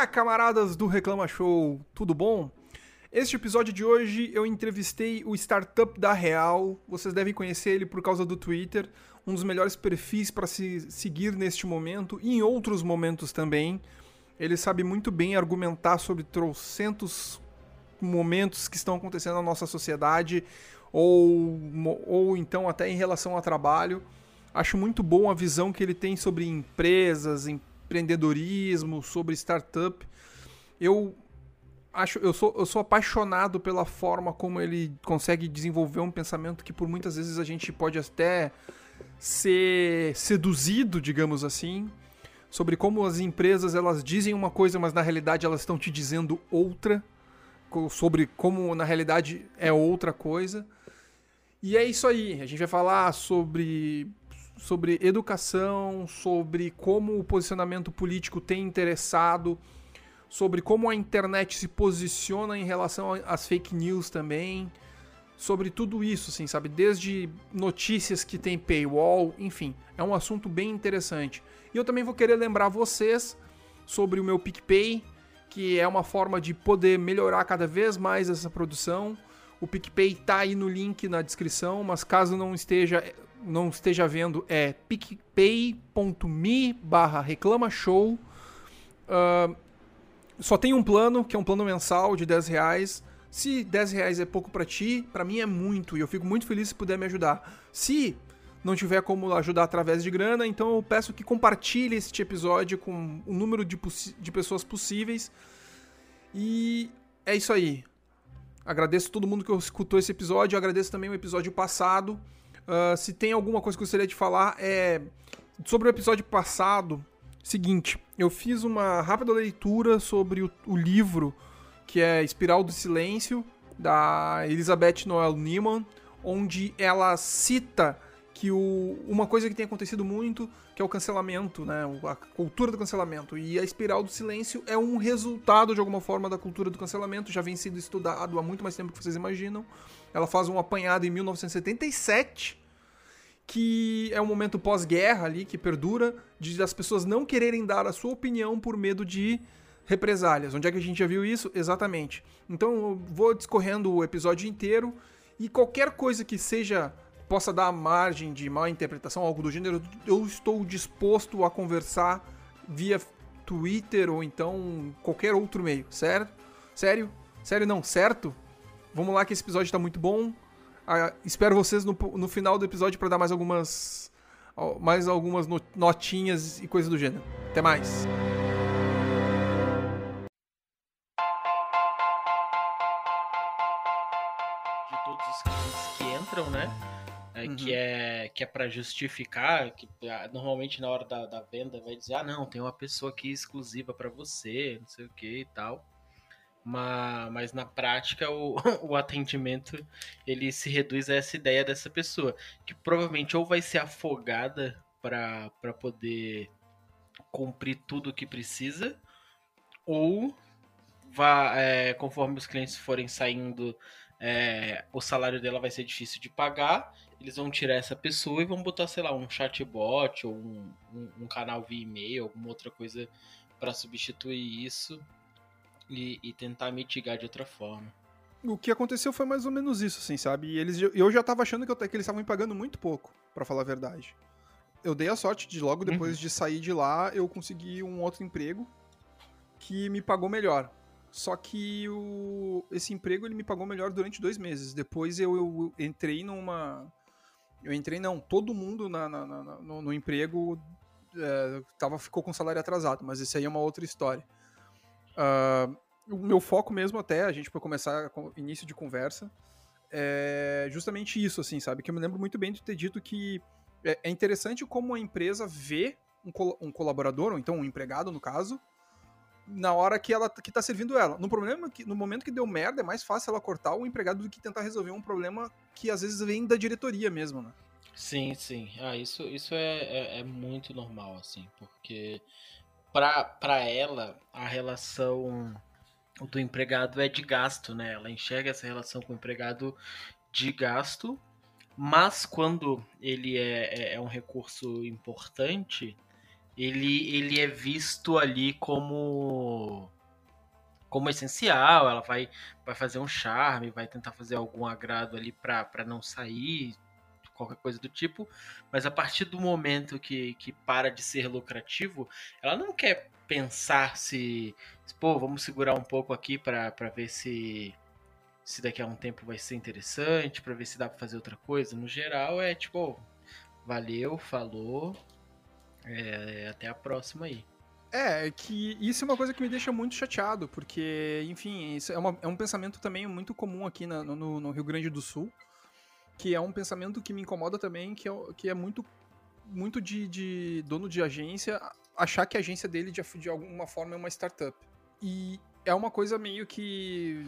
Olá, camaradas do Reclama Show, tudo bom? Este episódio de hoje eu entrevistei o startup da Real. Vocês devem conhecer ele por causa do Twitter, um dos melhores perfis para se seguir neste momento e em outros momentos também. Ele sabe muito bem argumentar sobre trocentos momentos que estão acontecendo na nossa sociedade ou, ou então até em relação ao trabalho. Acho muito bom a visão que ele tem sobre empresas, empreendedorismo, sobre startup. Eu acho, eu sou, eu sou apaixonado pela forma como ele consegue desenvolver um pensamento que por muitas vezes a gente pode até ser seduzido, digamos assim, sobre como as empresas elas dizem uma coisa, mas na realidade elas estão te dizendo outra, sobre como na realidade é outra coisa. E é isso aí. A gente vai falar sobre sobre educação, sobre como o posicionamento político tem interessado, sobre como a internet se posiciona em relação às fake news também, sobre tudo isso, assim, sabe? Desde notícias que tem paywall, enfim, é um assunto bem interessante. E eu também vou querer lembrar vocês sobre o meu PicPay, que é uma forma de poder melhorar cada vez mais essa produção. O PicPay tá aí no link na descrição, mas caso não esteja não esteja vendo, é picpay.me barra reclamashow. Uh, só tem um plano, que é um plano mensal de 10 reais. Se 10 reais é pouco para ti, para mim é muito, e eu fico muito feliz se puder me ajudar. Se não tiver como ajudar através de grana, então eu peço que compartilhe este episódio com o número de, de pessoas possíveis. E é isso aí. Agradeço todo mundo que escutou esse episódio, agradeço também o episódio passado. Uh, se tem alguma coisa que eu gostaria de falar, é sobre o episódio passado. Seguinte, eu fiz uma rápida leitura sobre o, o livro que é Espiral do Silêncio, da Elizabeth Noel Neiman, onde ela cita que o, uma coisa que tem acontecido muito, que é o cancelamento, né? A cultura do cancelamento. E a espiral do silêncio é um resultado, de alguma forma, da cultura do cancelamento, já vem sendo estudado há muito mais tempo que vocês imaginam. Ela faz um apanhado em 1977, que é um momento pós-guerra ali, que perdura, de as pessoas não quererem dar a sua opinião por medo de represálias. Onde é que a gente já viu isso? Exatamente. Então eu vou discorrendo o episódio inteiro e qualquer coisa que seja possa dar margem de má interpretação, algo do gênero, eu estou disposto a conversar via Twitter ou então qualquer outro meio, certo? Sério? Sério não, certo? Vamos lá que esse episódio está muito bom. Ah, espero vocês no, no final do episódio para dar mais algumas mais algumas notinhas e coisas do gênero. Até mais. De todos os que entram, né? É, uhum. que é que é para justificar que ah, normalmente na hora da, da venda vai dizer ah não tem uma pessoa aqui exclusiva para você não sei o que e tal mas, mas na prática o, o atendimento ele se reduz a essa ideia dessa pessoa que provavelmente ou vai ser afogada para poder cumprir tudo o que precisa ou vai, é, conforme os clientes forem saindo é, o salário dela vai ser difícil de pagar eles vão tirar essa pessoa e vão botar, sei lá, um chatbot ou um, um, um canal via e-mail, alguma outra coisa para substituir isso e, e, tentar mitigar de outra forma. O que aconteceu foi mais ou menos isso, assim, sabe? E eles, eu já tava achando que, eu, que eles estavam me pagando muito pouco, para falar a verdade. Eu dei a sorte de logo depois uhum. de sair de lá, eu consegui um outro emprego que me pagou melhor. Só que o, esse emprego ele me pagou melhor durante dois meses. Depois eu, eu entrei numa eu entrei, não, todo mundo na, na, na no, no, emprego é, tava, ficou com salário atrasado, mas isso aí é uma outra história. Uh, o meu foco mesmo até, a gente para começar com início de conversa, é justamente isso, assim, sabe? Que eu me lembro muito bem de ter dito que é, é interessante como a empresa vê um, col um colaborador, ou então um empregado, no caso, na hora que ela que tá servindo ela. No problema que no momento que deu merda, é mais fácil ela cortar o empregado do que tentar resolver um problema que às vezes vem da diretoria mesmo, né? Sim, sim. Ah, isso, isso é, é, é muito normal, assim, porque para ela a relação do empregado é de gasto, né? Ela enxerga essa relação com o empregado de gasto, mas quando ele é, é, é um recurso importante, ele, ele é visto ali como como essencial, ela vai, vai fazer um charme, vai tentar fazer algum agrado ali para não sair, qualquer coisa do tipo, mas a partir do momento que, que para de ser lucrativo, ela não quer pensar se, pô, vamos segurar um pouco aqui para ver se se daqui a um tempo vai ser interessante, para ver se dá para fazer outra coisa. No geral é tipo, valeu, falou, é, até a próxima aí. É, é, que isso é uma coisa que me deixa muito chateado, porque, enfim, isso é, uma, é um pensamento também muito comum aqui na, no, no, Rio Grande do Sul, que é um pensamento que me incomoda também, que é, que é muito, muito de, de dono de agência achar que a agência dele, de, de alguma forma, é uma startup. E é uma coisa meio que.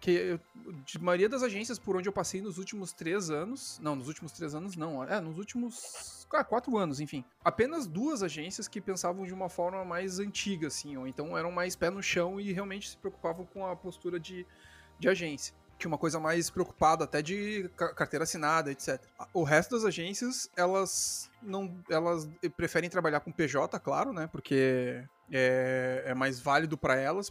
que de maioria das agências por onde eu passei nos últimos três anos. Não, nos últimos três anos não. É, nos últimos. Ah, quatro anos, enfim. Apenas duas agências que pensavam de uma forma mais antiga, assim, ou então eram mais pé no chão e realmente se preocupavam com a postura de, de agência. Tinha uma coisa mais preocupada até de carteira assinada, etc. O resto das agências, elas não. Elas preferem trabalhar com PJ, claro, né? Porque é, é mais válido para elas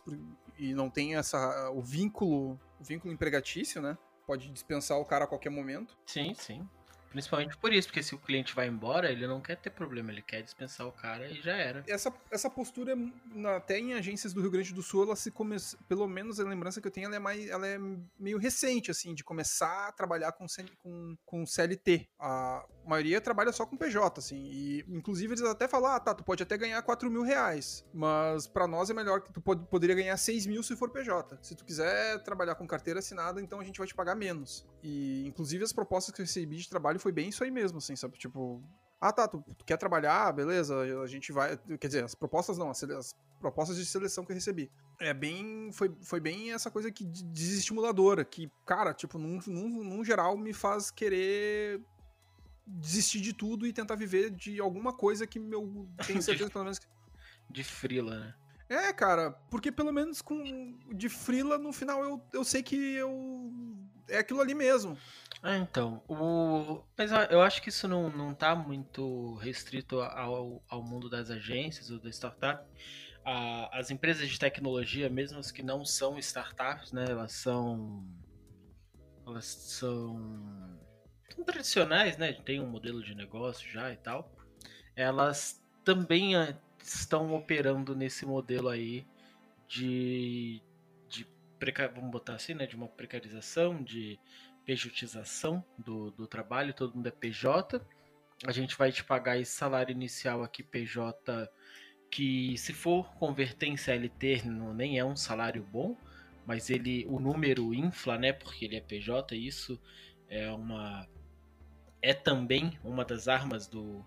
e não tem essa o vínculo, o vínculo empregatício, né? Pode dispensar o cara a qualquer momento. Sim, sim. Principalmente por isso, porque se o cliente vai embora, ele não quer ter problema, ele quer dispensar o cara e já era. Essa, essa postura, até em agências do Rio Grande do Sul, ela se começa, pelo menos a lembrança que eu tenho, ela é, mais, ela é meio recente, assim, de começar a trabalhar com, com, com CLT. A maioria trabalha só com PJ, assim, e inclusive eles até falam, ah, tá, tu pode até ganhar 4 mil reais, mas para nós é melhor que tu pode, poderia ganhar 6 mil se for PJ. Se tu quiser trabalhar com carteira assinada, então a gente vai te pagar menos. E, inclusive, as propostas que eu recebi de trabalho foi bem isso aí mesmo, assim, sabe? Tipo, ah, tá, tu, tu, quer trabalhar, beleza, a gente vai. Quer dizer, as propostas não, as, as, propostas de seleção que eu recebi. É bem. Foi, foi bem essa coisa que desestimuladora, que, cara, tipo, num, num, num geral me faz querer desistir de tudo e tentar viver de alguma coisa que eu tenho certeza, pelo menos. Que... De frila, né? É, cara, porque pelo menos com de frila no final eu, eu sei que eu é aquilo ali mesmo. Ah, então. O... Mas eu acho que isso não, não tá muito restrito ao, ao mundo das agências ou da startup. as empresas de tecnologia, mesmo as que não são startups, né? Elas são. Elas são. Tradicionais, né? Tem um modelo de negócio já e tal. Elas também ah, estão operando nesse modelo aí de. de vamos botar assim, né? De uma precarização, de pejotização do, do trabalho, todo mundo é PJ. A gente vai te pagar esse salário inicial aqui, PJ, que se for converter em CLT, não, nem é um salário bom, mas ele o número infla, né? Porque ele é PJ, isso é uma é também uma das armas do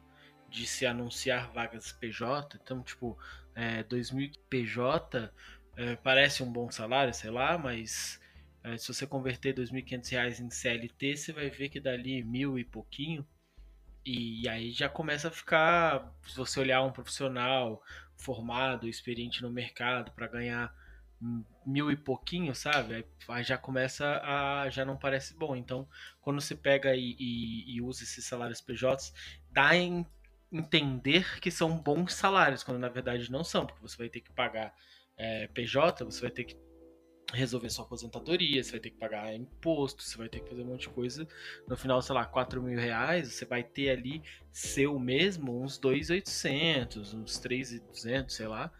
de se anunciar vagas PJ. Então, tipo, é, 2000 PJ é, parece um bom salário, sei lá, mas é, se você converter R$ 2.500 em CLT, você vai ver que dali mil e pouquinho. E aí já começa a ficar, se você olhar um profissional formado, experiente no mercado para ganhar mil e pouquinho, sabe? Aí já começa a. já não parece bom. Então, quando você pega e, e, e usa esses salários PJs, dá em entender que são bons salários, quando na verdade não são, porque você vai ter que pagar é, PJ, você vai ter que resolver sua aposentadoria, você vai ter que pagar imposto, você vai ter que fazer um monte de coisa. No final, sei lá, 4 mil reais, você vai ter ali seu mesmo uns 2,800, uns 3,200, sei lá,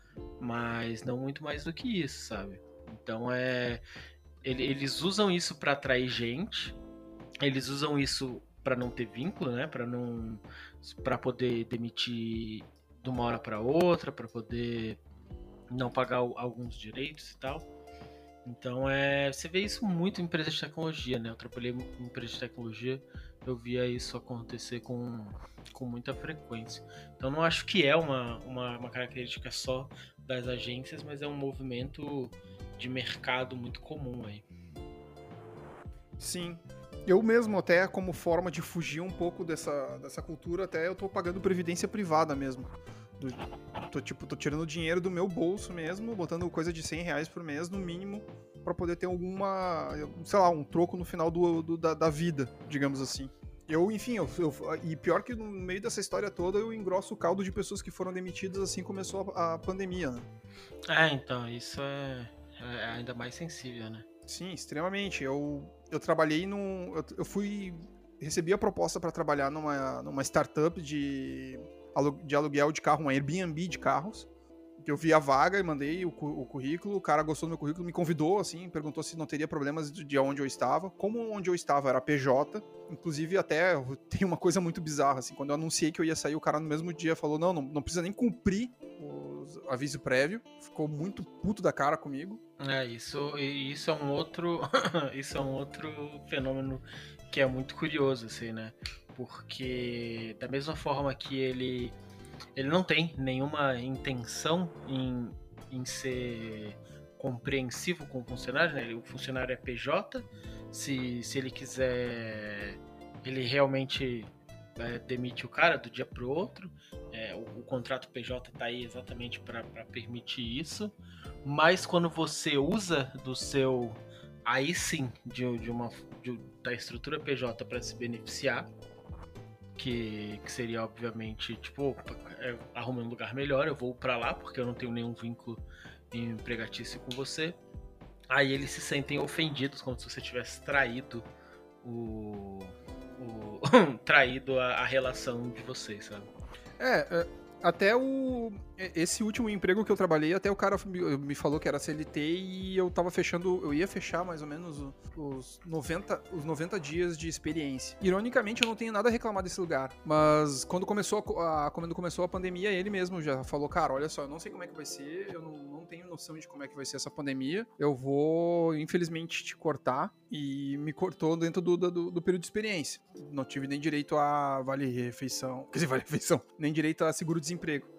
mas não muito mais do que isso, sabe? Então é. Eles usam isso para atrair gente, eles usam isso para não ter vínculo, né? Para não. para poder demitir de uma hora para outra, para poder não pagar alguns direitos e tal. Então é, você vê isso muito em empresas de tecnologia, né? Eu trabalhei em empresas de tecnologia, eu via isso acontecer com, com muita frequência. Então não acho que é uma, uma, uma característica só das agências, mas é um movimento de mercado muito comum aí. Sim. Eu mesmo, até como forma de fugir um pouco dessa, dessa cultura, até eu tô pagando previdência privada mesmo. Do, tô, tipo, tô tirando dinheiro do meu bolso mesmo, botando coisa de 100 reais por mês, no mínimo, para poder ter alguma, sei lá, um troco no final do, do da, da, vida, digamos assim. Eu, enfim, eu, eu, e pior que no meio dessa história toda eu engrosso o caldo de pessoas que foram demitidas assim começou a, a pandemia, né? É, então, isso é, é, ainda mais sensível, né? Sim, extremamente. Eu, eu trabalhei num. Eu, eu fui. Recebi a proposta para trabalhar numa, numa startup de, de aluguel de carro, um Airbnb de carros eu vi a vaga e mandei o, o, currículo, o cara gostou do meu currículo, me convidou, assim, perguntou se não teria problemas de, de onde eu estava. Como onde eu estava era PJ, inclusive até tem uma coisa muito bizarra, assim, quando eu anunciei que eu ia sair, o cara no mesmo dia falou, não, não, não precisa nem cumprir o aviso prévio, ficou muito puto da cara comigo. É, isso, isso é um outro, isso é um outro fenômeno que é muito curioso, assim, né? Porque da mesma forma que ele ele não tem nenhuma intenção em, em ser compreensivo com o funcionário, né? O funcionário é PJ, se, se ele quiser, ele realmente é, demite o cara do dia para o outro. É, o, contrato PJ está aí exatamente para permitir isso. Mas quando você usa do seu, aí sim, de, de uma, de, da estrutura PJ para se beneficiar, que, que seria obviamente tipo, é, arrumei um lugar melhor, eu vou para lá porque eu não tenho nenhum vínculo empregatício com você. Aí eles se sentem ofendidos como se você tivesse traído o, o traído a, a, relação de vocês, sabe? É, é até o. Esse último emprego que eu trabalhei, até o cara me falou que era CLT e eu tava fechando. Eu ia fechar mais ou menos os 90, os 90 dias de experiência. Ironicamente, eu não tenho nada a reclamar desse lugar. Mas quando começou a, quando começou a pandemia, ele mesmo já falou: Cara, olha só, eu não sei como é que vai ser, eu não, não tenho noção de como é que vai ser essa pandemia. Eu vou, infelizmente, te cortar. E me cortou dentro do, do, do período de experiência. Não tive nem direito a vale-refeição. Quer dizer, vale-refeição. Nem direito a seguro-desemprego.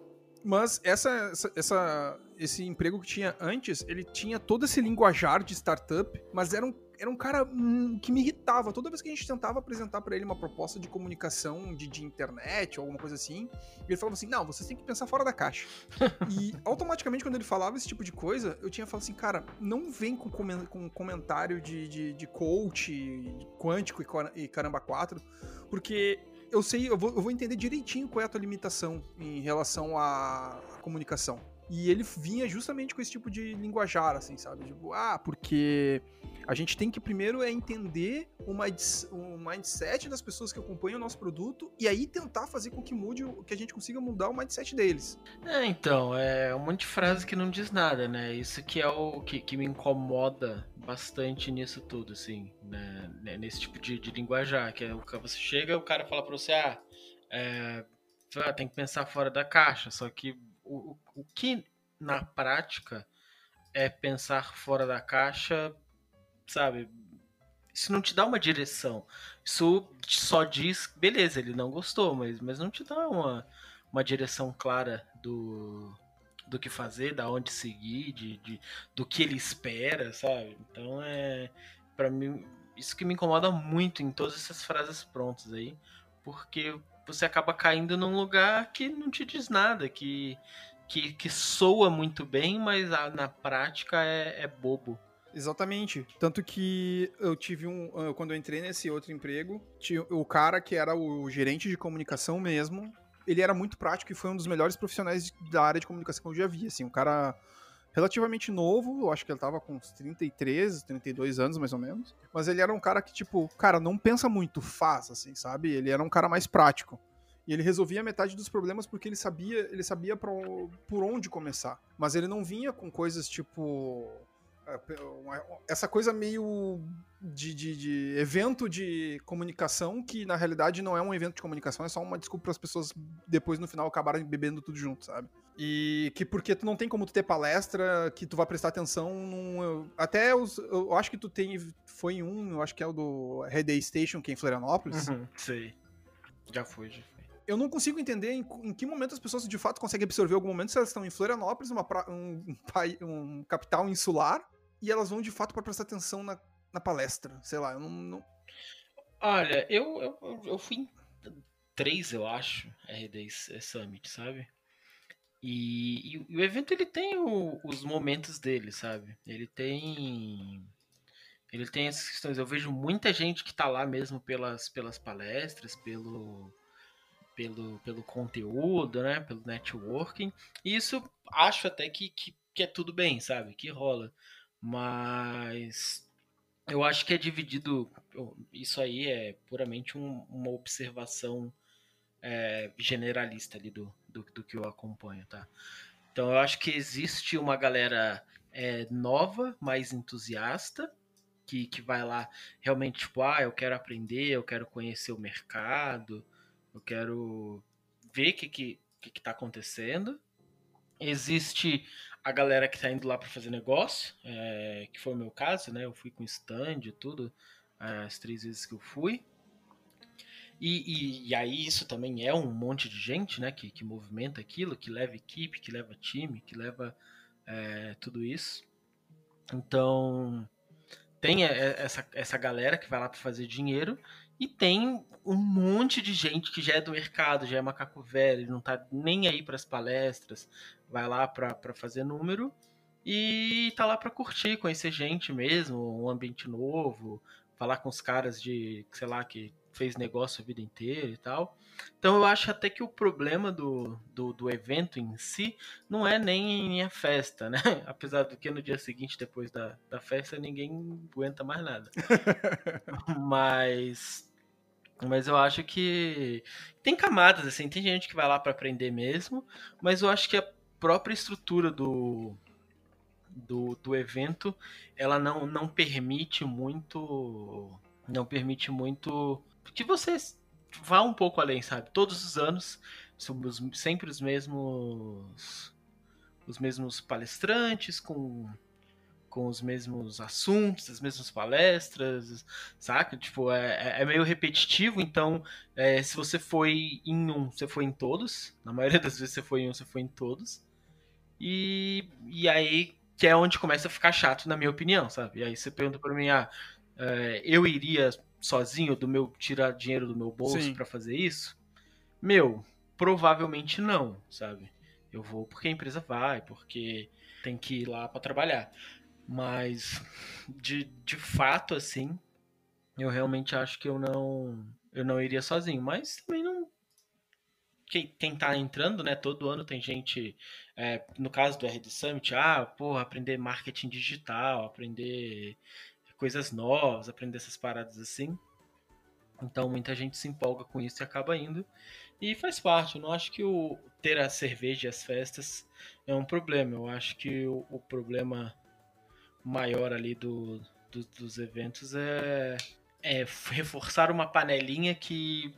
Mas essa, essa, essa, esse emprego que tinha antes, ele tinha todo esse linguajar de startup, mas era um era um cara hum, que me irritava. Toda vez que a gente tentava apresentar para ele uma proposta de comunicação de, de, internet ou alguma coisa assim, ele falava assim: não, vocês têm que pensar fora da caixa. e automaticamente, quando ele falava esse tipo de coisa, eu tinha falado assim: cara, não vem com, com comentário de, de, de coach, quântico e caramba 4, porque eu sei, eu vou, eu vou entender direitinho qual é a tua limitação em relação à comunicação. E ele vinha justamente com esse tipo de linguajar, assim, sabe? Tipo, ah, porque a gente tem que primeiro é entender o mindset das pessoas que acompanham o nosso produto e aí tentar fazer com que mude, que a gente consiga mudar o mindset deles. É, então, é um monte de frase que não diz nada, né? Isso que é o que, que me incomoda bastante nisso tudo, assim, né? né nesse tipo de, de linguajar, que é o que você chega o cara fala pra você, ah, é, tem que pensar fora da caixa, só que o, o que na prática é pensar fora da caixa, sabe? Isso não te dá uma direção. Isso só diz, beleza, ele não gostou, mas, mas não te dá uma, uma direção clara do, do que fazer, da onde seguir, de, de, do que ele espera, sabe? Então é. para mim, isso que me incomoda muito em todas essas frases prontas aí, porque você acaba caindo num lugar que não te diz nada, que que, que soa muito bem, mas na prática é, é bobo. Exatamente. Tanto que eu tive um. Quando eu entrei nesse outro emprego, tinha o cara que era o gerente de comunicação mesmo. Ele era muito prático e foi um dos melhores profissionais da área de comunicação que eu já vi. Assim, um cara relativamente novo, eu acho que ele tava com uns 33, 32 anos mais ou menos. Mas ele era um cara que, tipo, cara, não pensa muito, faz, assim, sabe? Ele era um cara mais prático. E ele resolvia metade dos problemas porque ele sabia, ele sabia pro, por onde começar. Mas ele não vinha com coisas tipo essa coisa meio de, de, de, evento de comunicação que na realidade não é um evento de comunicação, é só uma desculpa para as pessoas depois no final acabarem bebendo tudo junto, sabe? E que porque tu não tem como tu ter palestra que tu vai prestar atenção num, até os, eu acho que tu tem foi em um, eu acho que é o do Red Day Station que é em Florianópolis. Uhum, sei. Já foi, já eu não consigo entender em, em, que momento as pessoas de fato conseguem absorver algum momento se elas estão em Florianópolis, uma pra, um, um, um, capital insular, e elas vão de fato para prestar atenção na, na, palestra. Sei lá, eu não. não... Olha, eu, eu, eu fui em três, eu acho, RD Summit, sabe? E, e, e, o evento ele tem o, os momentos dele, sabe? Ele tem Ele tem essas questões. Eu vejo muita gente que tá lá mesmo pelas, pelas palestras, pelo, pelo, pelo conteúdo, né? Pelo networking. E isso acho até que, que, que é tudo bem, sabe? Que rola. Mas eu acho que é dividido. Isso aí é puramente um, uma observação é, generalista ali do, do, do, que eu acompanho, tá? Então eu acho que existe uma galera é, nova, mais entusiasta, que, que vai lá realmente, tipo, ah, eu quero aprender, eu quero conhecer o mercado, eu quero ver o que, que, que, que tá acontecendo. Existe a galera que tá indo lá para fazer negócio, é, que foi o meu caso, né? Eu fui com stand e tudo, as três vezes que eu fui. E, e, e, aí isso também é um monte de gente, né? Que, que movimenta aquilo, que leva equipe, que leva time, que leva é, tudo isso. Então tem essa, essa galera que vai lá para fazer dinheiro e tem um monte de gente que já é do mercado, já é macaco velho, não tá nem aí para as palestras, vai lá para fazer número e tá lá para curtir, conhecer gente mesmo, um ambiente novo, falar com os caras de, sei lá, que fez negócio a vida inteira e tal. Então eu acho até que o problema do, do, do evento em si não é nem a festa, né? Apesar do que no dia seguinte, depois da, da festa, ninguém aguenta mais nada. mas mas eu acho que tem camadas, assim, tem gente que vai lá para aprender mesmo, mas eu acho que a própria estrutura do, do, do evento, ela não, não permite muito não permite muito que você vá um pouco além, sabe? Todos os anos somos sempre os mesmos os mesmos palestrantes com com os mesmos assuntos, as mesmas palestras, saca? Tipo, é, é, é meio repetitivo, então é, se você foi em um, você foi em todos. Na maioria das vezes você foi em um, você foi em todos. E, e aí que é onde começa a ficar chato, na minha opinião, sabe? E aí você pergunta pra mim, ah, é, eu iria sozinho do meu tirar dinheiro do meu bolso para fazer isso? Meu, provavelmente não, sabe? Eu vou porque a empresa vai, porque tem que ir lá para trabalhar. Mas de, de fato, assim, eu realmente acho que eu não eu não iria sozinho. Mas também não. Quem, quem tá entrando, né? Todo ano tem gente. É, no caso do RD Summit, ah, porra, aprender marketing digital, aprender coisas novas, aprender essas paradas assim. Então muita gente se empolga com isso e acaba indo. E faz parte, eu não acho que o ter a cerveja e as festas é um problema. Eu acho que o, o problema maior ali do, do, dos eventos é, é reforçar uma panelinha que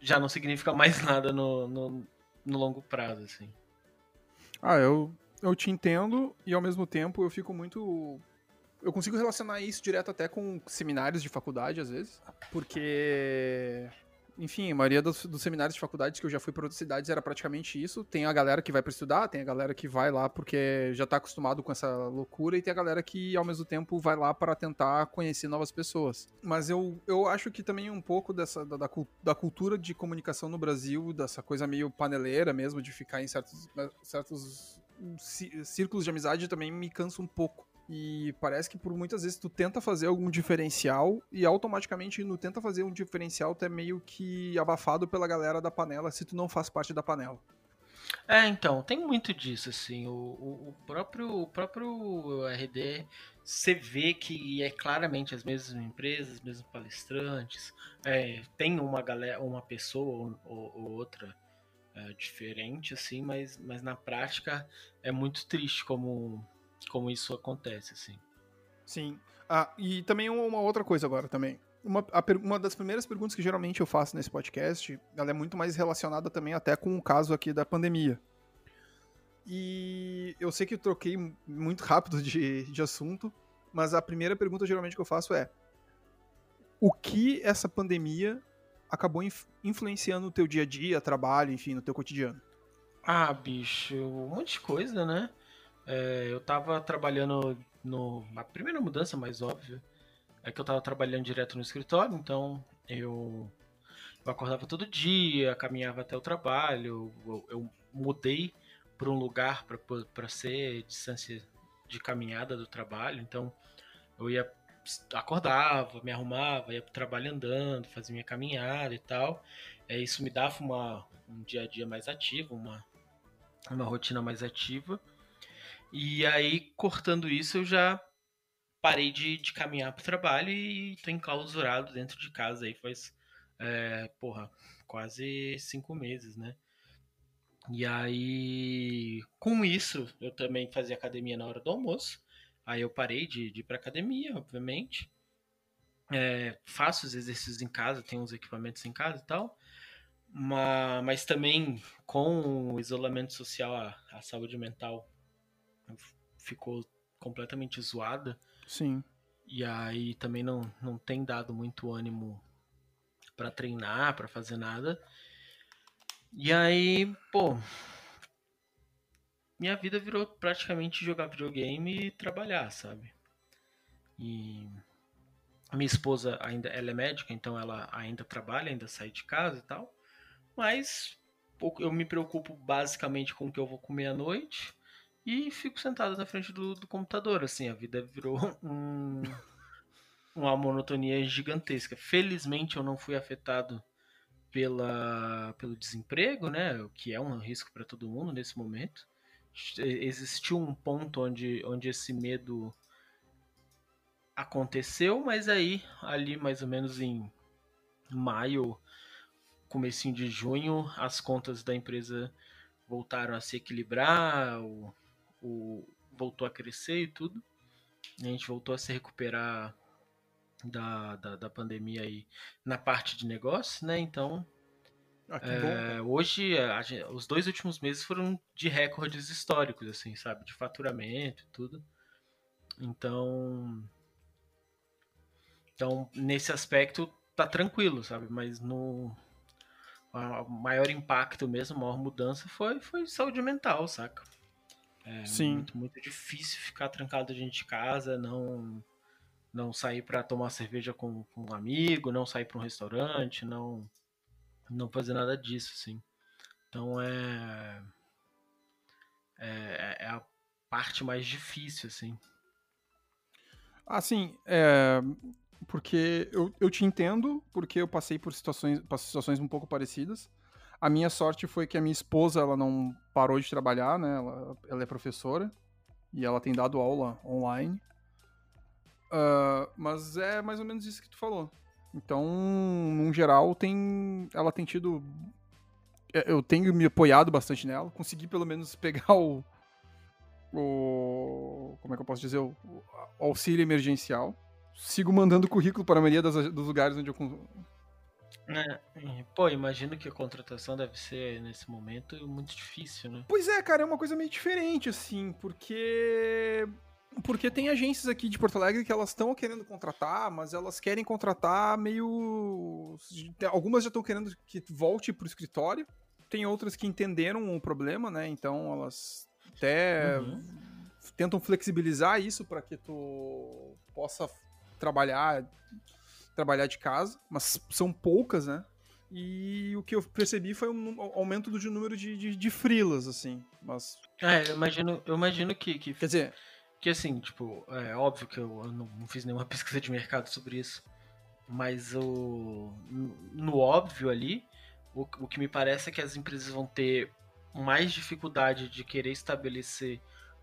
já não significa mais nada no, no, no longo prazo, assim. Ah, eu, eu te entendo e ao mesmo tempo eu fico muito. Eu consigo relacionar isso direto até com seminários de faculdade, às vezes, porque enfim, a maioria dos, dos, seminários de faculdades que eu já fui para outras cidades era praticamente isso. Tem a galera que vai para estudar, tem a galera que vai lá porque já tá acostumado com essa loucura, e tem a galera que, ao mesmo tempo, vai lá para tentar conhecer novas pessoas. Mas eu, eu acho que também um pouco dessa da, da, cultura de comunicação no Brasil, dessa coisa meio paneleira mesmo, de ficar em certos, certos círculos de amizade, também me cansa um pouco. E parece que por muitas vezes tu tenta fazer algum diferencial e automaticamente no tenta fazer um diferencial tu é meio que abafado pela galera da panela se tu não faz parte da panela. É, então, tem muito disso, assim. O, o, próprio, o próprio RD, você vê que é claramente as mesmas empresas, os mesmos palestrantes. É, tem uma galera, uma pessoa ou, ou outra é, diferente, assim, mas, mas na prática é muito triste como como isso acontece, assim. Sim. Ah, e também uma outra coisa agora também. Uma, a, uma das primeiras perguntas que geralmente eu faço nesse podcast, ela é muito mais relacionada também até com o caso aqui da pandemia. E eu sei que eu troquei muito rápido de, de assunto, mas a primeira pergunta geralmente que eu faço é: o que essa pandemia acabou influenciando no teu dia a dia, trabalho, enfim, no teu cotidiano? Ah, bicho, um monte de coisa, né? É, eu tava trabalhando no. A primeira mudança mais óbvia é que eu tava trabalhando direto no escritório, então eu, eu acordava todo dia, caminhava até o trabalho, eu, eu mudei para um lugar para ser distância de caminhada do trabalho, então eu ia acordava, me arrumava, ia pro trabalho andando, fazia minha caminhada e tal. É, isso me dava uma, um dia a dia mais ativo, uma, uma rotina mais ativa. E aí, cortando isso, eu já parei de, de caminhar pro trabalho e tô enclausurado dentro de casa aí faz, é, porra, quase cinco meses, né? E aí, com isso, eu também fazia academia na hora do almoço. Aí eu parei de, de ir pra academia, obviamente. É, faço os exercícios em casa, tenho uns equipamentos em casa e tal. Mas, mas também com o isolamento social, a, a saúde mental ficou completamente zoada. Sim. E aí também não, não tem dado muito ânimo para treinar, para fazer nada. E aí, pô, minha vida virou praticamente jogar videogame e trabalhar, sabe? E minha esposa ainda ela é médica, então ela ainda trabalha, ainda sai de casa e tal. Mas eu me preocupo basicamente com o que eu vou comer à noite e fico sentado na frente do, do computador, assim, a vida virou um, uma monotonia gigantesca. Felizmente eu não fui afetado pela, pelo desemprego, né, o que é um risco para todo mundo nesse momento. Existiu um ponto onde, onde esse medo aconteceu, mas aí ali mais ou menos em maio, comecinho de junho, as contas da empresa voltaram a se equilibrar, o, voltou a crescer e tudo. A gente voltou a se recuperar da, da, da pandemia aí na parte de negócio, né? Então, ah, é, hoje, gente, os dois últimos meses foram de recordes históricos, assim, sabe? De faturamento e tudo. Então, então nesse aspecto tá tranquilo, sabe? Mas no o maior impacto mesmo, a maior mudança foi foi saúde mental, saca? É Sim. Muito, muito difícil ficar trancado dentro de casa, não não sair para tomar cerveja com, com, um amigo, não sair para um restaurante, não não fazer nada disso, assim. Então é, é, é a parte mais difícil, assim. Assim, é, porque eu, eu te entendo, porque eu passei por situações, por situações um pouco parecidas. A minha sorte foi que a minha esposa, ela não parou de trabalhar, né? Ela, ela é professora e ela tem dado aula online. Uh, mas é mais ou menos isso que tu falou. Então, num geral, tem, ela tem tido. É, eu tenho me apoiado bastante nela. Consegui pelo menos pegar o. o como é que eu posso dizer? O, o auxílio emergencial. Sigo mandando currículo para a maioria das, dos lugares onde eu é, pô, imagino que a contratação deve ser, nesse momento, muito difícil, né? Pois é, cara, é uma coisa meio diferente, assim, porque. Porque tem agências aqui de Porto Alegre que elas estão querendo contratar, mas elas querem contratar meio. Algumas já estão querendo que volte pro escritório, tem outras que entenderam o problema, né? Então elas até uhum. tentam flexibilizar isso para que tu possa trabalhar trabalhar de casa, mas são poucas, né? E o que eu percebi foi um aumento do número de, de, de frilas, assim. Mas. É, eu imagino, eu imagino que, que. Quer dizer. Que assim, tipo, é óbvio que eu, eu não fiz nenhuma pesquisa de mercado sobre isso. Mas o. No óbvio ali, o, o que me parece é que as empresas vão ter mais dificuldade de querer estabelecer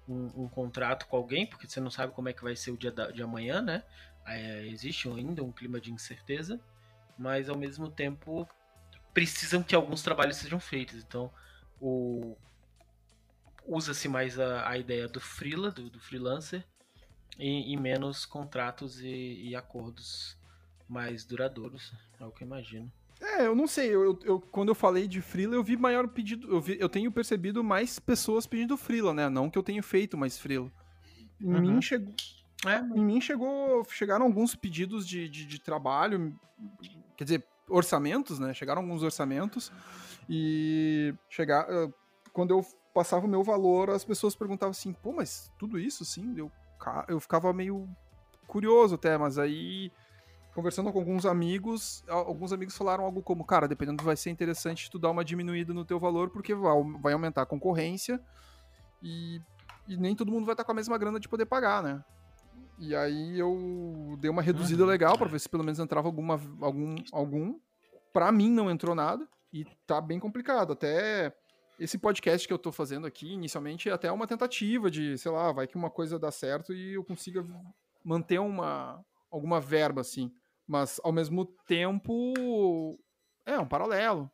um, um, contrato com alguém, porque você não sabe como é que vai ser o dia da, de amanhã, né? É, existe ainda um clima de incerteza, mas ao mesmo tempo precisam que alguns trabalhos sejam feitos. Então, o usa-se mais a, a, ideia do freela, do, do freelancer, e, e, menos contratos e, e, acordos mais duradouros, é o que eu imagino. É, eu não sei, eu, eu, quando eu falei de freela, eu vi maior pedido, eu, vi, eu tenho percebido mais pessoas pedindo freela, né? Não que eu tenha feito mais freela. Em uhum. mim chegou, é, em mim chegou, chegaram alguns pedidos de, de, de, trabalho, quer dizer, orçamentos, né? Chegaram alguns orçamentos e chegar, quando eu passava o meu valor, as pessoas perguntavam assim, pô, mas tudo isso, sim? Eu, eu ficava meio curioso até, mas aí conversando com alguns amigos, alguns amigos falaram algo como, cara, dependendo vai ser interessante tu dar uma diminuída no teu valor porque vai aumentar a concorrência e, e nem todo mundo vai estar com a mesma grana de poder pagar, né? E aí eu dei uma reduzida uhum, legal para ver se pelo menos entrava alguma, algum, algum. Pra mim não entrou nada e tá bem complicado. Até esse podcast que eu tô fazendo aqui, inicialmente, é até uma tentativa de, sei lá, vai que uma coisa dá certo e eu consiga manter uma alguma verba, assim. Mas, ao mesmo tempo, é um paralelo.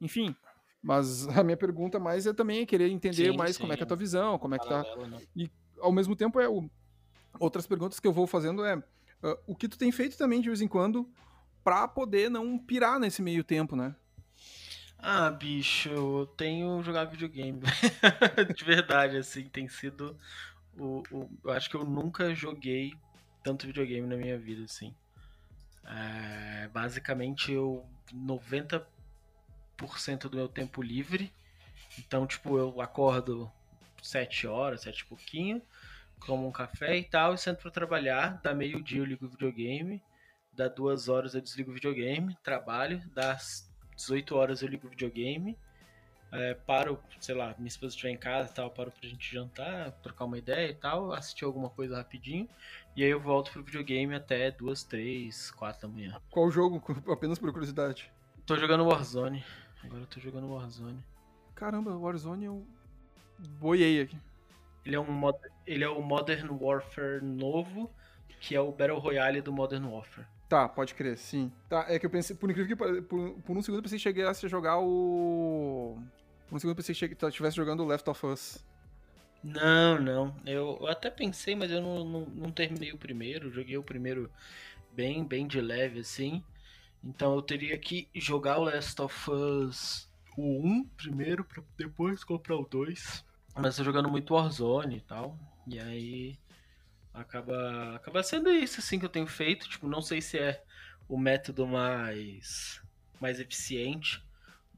Enfim, mas a minha pergunta mais é também querer entender sim, mais sim. como é que é a tua visão, como é que tá. Né? E, ao mesmo tempo, é o outras perguntas que eu vou fazendo é uh, o que tu tem feito também de vez em quando pra poder não pirar nesse meio tempo, né? Ah, bicho, eu tenho jogado videogame. de verdade, assim, tem sido o, o, Eu acho que eu nunca joguei tanto videogame na minha vida, assim. É, basicamente, eu. 90% do meu tempo livre. Então, tipo, eu acordo 7 horas, 7 e pouquinho como um café e tal, e sento para trabalhar. Dá meio-dia eu ligo o videogame, dá duas horas eu desligo o videogame, trabalho, das 18 horas eu ligo o videogame, é, paro, sei lá, minha esposa estiver em casa e tal, paro pra gente jantar, trocar uma ideia e tal, assistir alguma coisa rapidinho, e aí eu volto pro videogame até duas, três, quatro da manhã. Qual jogo? Apenas por curiosidade. Tô jogando Warzone. Agora eu tô jogando Warzone. Caramba, Warzone eu boiei aqui. Ele é um ele é o Modern Warfare novo, que é o Battle Royale do Modern Warfare. Tá, pode crer, sim. Tá, é que eu pensei, por incrível que por, por um segundo eu pensei que chegasse a jogar o. Por um segundo eu pensei que estivesse jogando o Left of Us. Não, não. Eu, eu até pensei, mas eu não, não, não, terminei o primeiro. Joguei o primeiro bem, bem de leve, assim. Então eu teria que jogar o Last of Us o 1 primeiro, pra depois comprar o 2. Mas jogando muito Warzone e tal. E aí acaba acaba sendo isso assim que eu tenho feito, tipo, não sei se é o método mais mais eficiente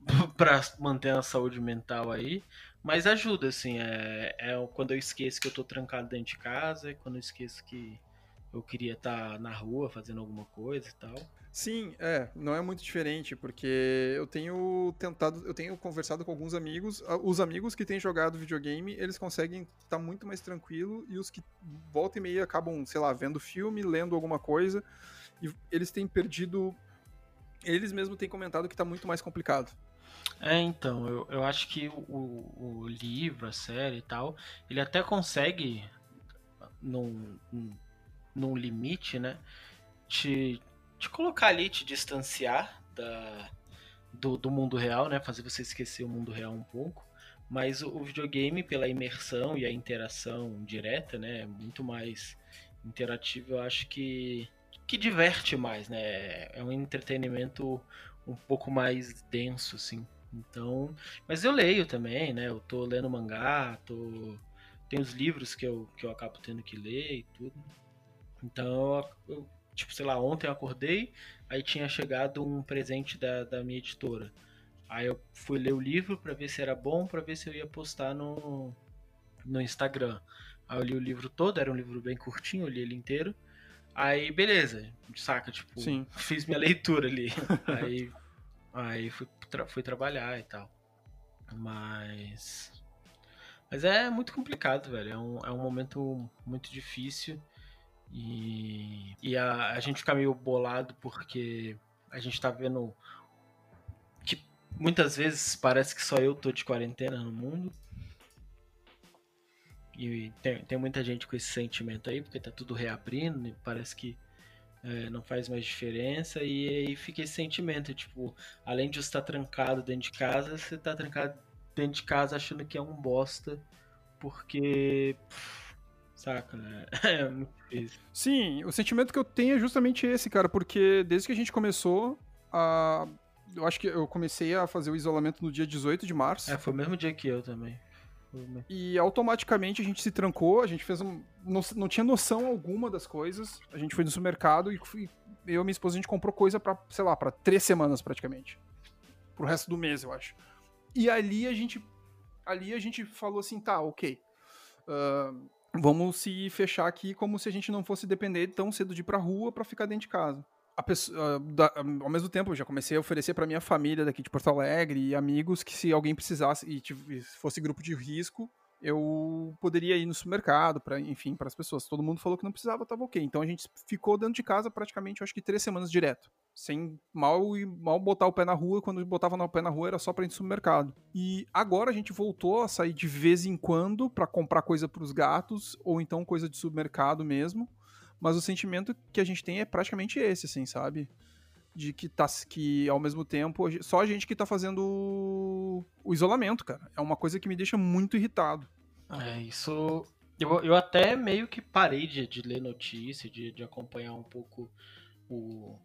para manter a saúde mental aí, mas ajuda assim, é, é quando eu esqueço que eu tô trancado dentro de casa, é quando eu esqueço que eu queria estar tá na rua fazendo alguma coisa e tal. Sim, é, não é muito diferente, porque eu tenho tentado, eu tenho conversado com alguns amigos, os amigos que têm jogado videogame, eles conseguem estar tá muito mais tranquilo, e os que volta e meia acabam, sei lá, vendo filme, lendo alguma coisa, e eles têm perdido, eles mesmos têm comentado que está muito mais complicado. É, então, eu, eu acho que o, o livro, a série e tal, ele até consegue, num, num limite, né, te, te colocar ali, te distanciar da, do, do mundo real, né? Fazer você esquecer o mundo real um pouco. Mas o, videogame, pela imersão e a interação direta, né? Muito mais interativo, eu acho que, que diverte mais, né? É um entretenimento um pouco mais denso, assim. Então, mas eu leio também, né? Eu tô lendo mangá, tô tem os livros que eu, que eu acabo tendo que ler e tudo. Então, eu Tipo, sei lá, ontem eu acordei, aí tinha chegado um presente da, da minha editora. Aí eu fui ler o livro para ver se era bom, para ver se eu ia postar no, no Instagram. Aí eu li o livro todo, era um livro bem curtinho, eu li ele inteiro. Aí, beleza, saca? Tipo, Sim. fiz minha leitura ali. aí aí fui, tra fui trabalhar e tal. Mas. Mas é muito complicado, velho. É um, é um momento muito difícil. E, e a, a gente fica meio bolado porque a gente tá vendo que muitas vezes parece que só eu tô de quarentena no mundo. E tem, tem muita gente com esse sentimento aí, porque tá tudo reabrindo e parece que é, não faz mais diferença. E aí fica esse sentimento, tipo, além de você estar trancado dentro de casa, você tá trancado dentro de casa achando que é um bosta, porque. Pff, Saca, né? É muito difícil. Sim, o sentimento que eu tenho é justamente esse, cara, porque desde que a gente começou, a... eu acho que eu comecei a fazer o isolamento no dia 18 de março. É, foi o mesmo dia que eu também. E automaticamente a gente se trancou, a gente fez um. Não, não tinha noção alguma das coisas. A gente foi no supermercado e fui, eu e minha esposa a gente comprou coisa pra, sei lá, pra três semanas praticamente. Pro resto do mês, eu acho. E ali a gente. Ali a gente falou assim, tá, ok. Uh, vamos se fechar aqui como se a gente não fosse depender tão cedo de ir pra rua para ficar dentro de casa. Pessoa, uh, da, ao mesmo tempo, eu já comecei a oferecer para minha família daqui de Porto Alegre e amigos que se alguém precisasse e fosse grupo de risco, eu poderia ir no supermercado, para enfim, para as pessoas. Todo mundo falou que não precisava, tava ok. Então a gente ficou dentro de casa praticamente, acho que três semanas direto. Sem mal e mal botar o pé na rua. Quando botava o pé na rua era só para ir no supermercado. E agora a gente voltou a sair de vez em quando para comprar coisa para os gatos, ou então coisa de supermercado mesmo. Mas o sentimento que a gente tem é praticamente esse, assim, sabe? De que tá que ao mesmo tempo só a gente que tá fazendo o isolamento, cara. É uma coisa que me deixa muito irritado. É, isso eu, eu até meio que parei de, de ler notícia, de, de acompanhar um pouco o,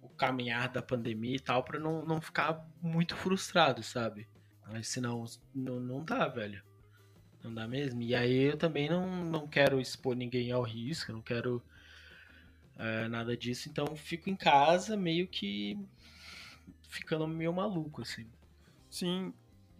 o caminhar da pandemia e tal, para não, não ficar muito frustrado, sabe? Mas senão não, não dá, velho. Não dá mesmo. E aí eu também não, não quero expor ninguém ao risco, não quero é, nada disso. Então fico em casa meio que ficando meio maluco, assim. Sim.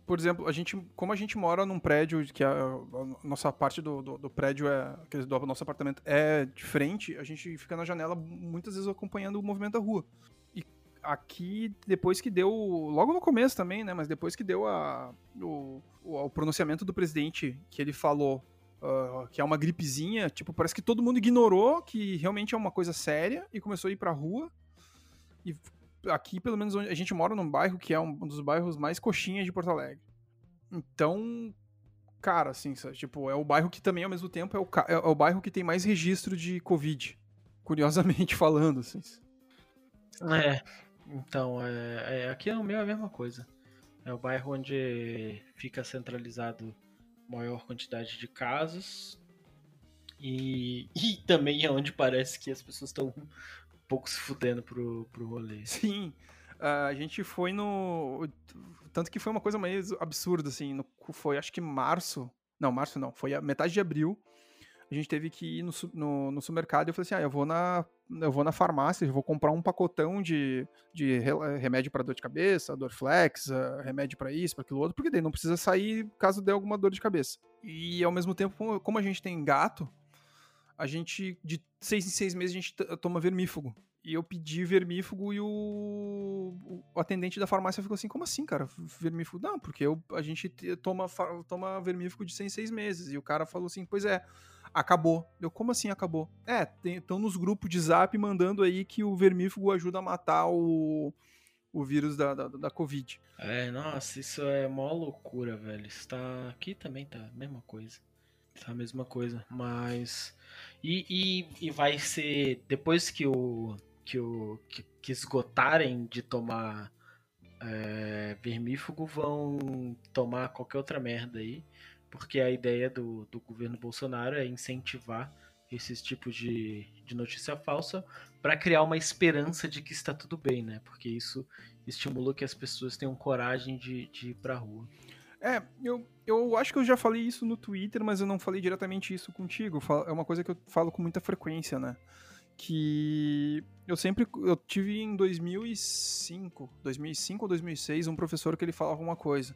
Por exemplo, a gente, como a gente mora num prédio que a, a nossa parte do, do, do, prédio é do nosso apartamento é de frente, a gente fica na janela muitas vezes acompanhando o movimento da rua. E aqui, depois que deu, logo no começo também, né, mas depois que deu a, o, o, o pronunciamento do presidente, que ele falou uh, que é uma gripezinha, tipo, parece que todo mundo ignorou que realmente é uma coisa séria e começou a ir pra rua. E aqui, pelo menos, a gente mora num bairro que é um dos bairros mais coxinhas de Porto Alegre. Então, cara, assim, tipo, é o bairro que também, ao mesmo tempo, é o, é, é o bairro que tem mais registro de Covid. Curiosamente falando, assim. É, então, é, é, aqui é o é a mesma coisa. É o bairro onde fica centralizado maior quantidade de casos. E, e também é onde parece que as pessoas estão um pouco se fudendo pro, pro rolê. Sim. A gente foi no. Tanto que foi uma coisa meio absurda, assim. No, foi acho que março. Não, março não. Foi a metade de abril a gente teve que ir no, no, no supermercado e eu falei assim: ah, eu vou na, eu vou na farmácia, eu vou comprar um pacotão de, de remédio para dor de cabeça, Dorflex, uh, remédio para isso, para aquilo outro, porque daí não precisa sair caso dê alguma dor de cabeça. E ao mesmo tempo, como a gente tem gato, a gente, de seis em seis meses, a gente toma vermífugo. E eu pedi vermífugo e o, o atendente da farmácia ficou assim: como assim, cara? Vermífugo? Não, porque eu, a gente toma, toma vermífugo de seis em meses. E o cara falou assim: pois é acabou. Eu, como assim acabou? É, estão nos grupos de zap mandando aí que o vermífugo ajuda a matar o, o vírus da, da, da Covid. É, nossa, isso é mó loucura, velho. Está aqui também tá a mesma coisa. Tá a mesma coisa, mas e, e, e vai ser depois que o que o que, que esgotarem de tomar é, vermífugo vão tomar qualquer outra merda aí porque a ideia do, do governo Bolsonaro é incentivar esses tipos de, de notícia falsa para criar uma esperança de que está tudo bem, né? Porque isso estimula que as pessoas tenham coragem de, de ir para a rua. É, eu, eu acho que eu já falei isso no Twitter, mas eu não falei diretamente isso contigo. É uma coisa que eu falo com muita frequência, né? Que eu sempre. Eu tive em 2005, 2005 ou 2006, um professor que ele falava uma coisa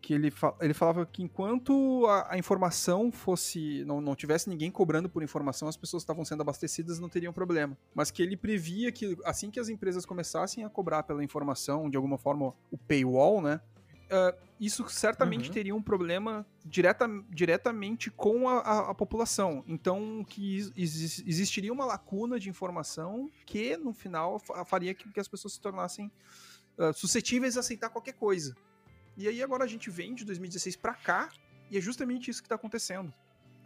que ele, ele falava que enquanto a, a, informação fosse não, não tivesse ninguém cobrando por informação, as pessoas estavam sendo abastecidas não teriam problema. Mas que ele previa que assim que as empresas começassem a cobrar pela informação, de alguma forma o paywall, né? Uh, isso certamente uhum. teria um problema direta, diretamente com a, a, a população. Então, que ex, existiria uma lacuna de informação que, no final, faria que, que as pessoas se tornassem uh, suscetíveis a aceitar qualquer coisa. E aí agora a gente vem de 2016 para cá e é justamente isso que tá acontecendo.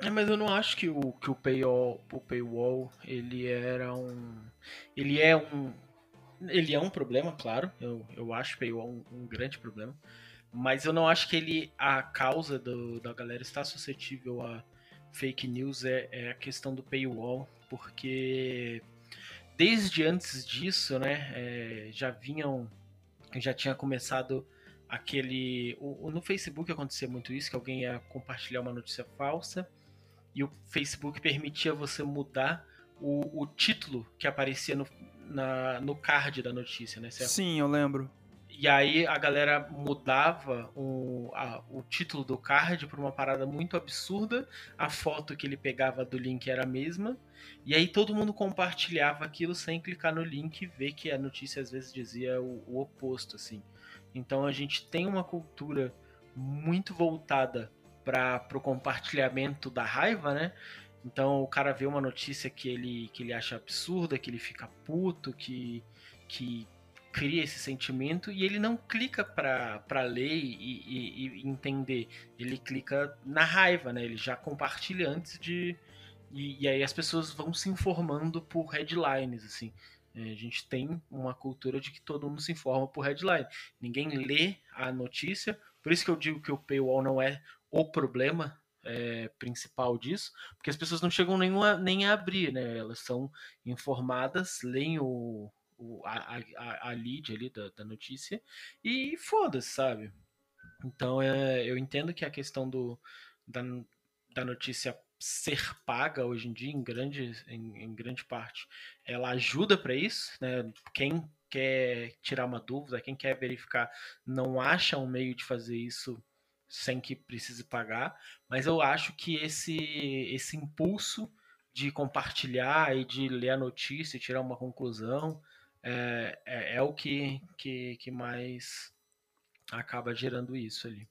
É, mas eu não acho que o, que o, paywall, o paywall ele era um. Ele é um. Ele é um problema, claro. Eu, eu acho o paywall um, um grande problema. Mas eu não acho que ele. A causa do, da galera estar suscetível a fake news é, é a questão do paywall. Porque desde antes disso, né? É, já vinham. Já tinha começado aquele. O, no Facebook acontecia muito isso, que alguém ia compartilhar uma notícia falsa e o Facebook permitia você mudar o, o título que aparecia no, na, no card da notícia, né? Certo? Sim, eu lembro. E aí a galera mudava o, a, o título do card para uma parada muito absurda, a foto que ele pegava do link era a mesma, e aí todo mundo compartilhava aquilo sem clicar no link e ver que a notícia às vezes dizia o, o oposto, assim. Então a gente tem uma cultura muito voltada para o compartilhamento da raiva, né? Então o cara vê uma notícia que ele, que ele acha absurda, que ele fica puto, que, que cria esse sentimento e ele não clica para ler e, e, e, entender. Ele clica na raiva, né? Ele já compartilha antes de. E, e aí as pessoas vão se informando por headlines, assim. É, a gente tem uma cultura de que todo mundo se informa por headline. Ninguém lê a notícia. Por isso que eu digo que o paywall não é o problema é, principal disso, porque as pessoas não chegam nem a, nem a abrir, né? Elas são informadas, leem o, o a, a, a, lead ali da, da notícia e foda-se, sabe? Então é, eu entendo que a questão do, da, da notícia ser paga hoje em dia, em grande, em, em grande parte, ela ajuda para isso, né? Quem quer tirar uma dúvida, quem quer verificar, não acha um meio de fazer isso sem que precise pagar, mas eu acho que esse, esse impulso de compartilhar e de ler a notícia e tirar uma conclusão é, é, é o que, que, que mais acaba gerando isso ali.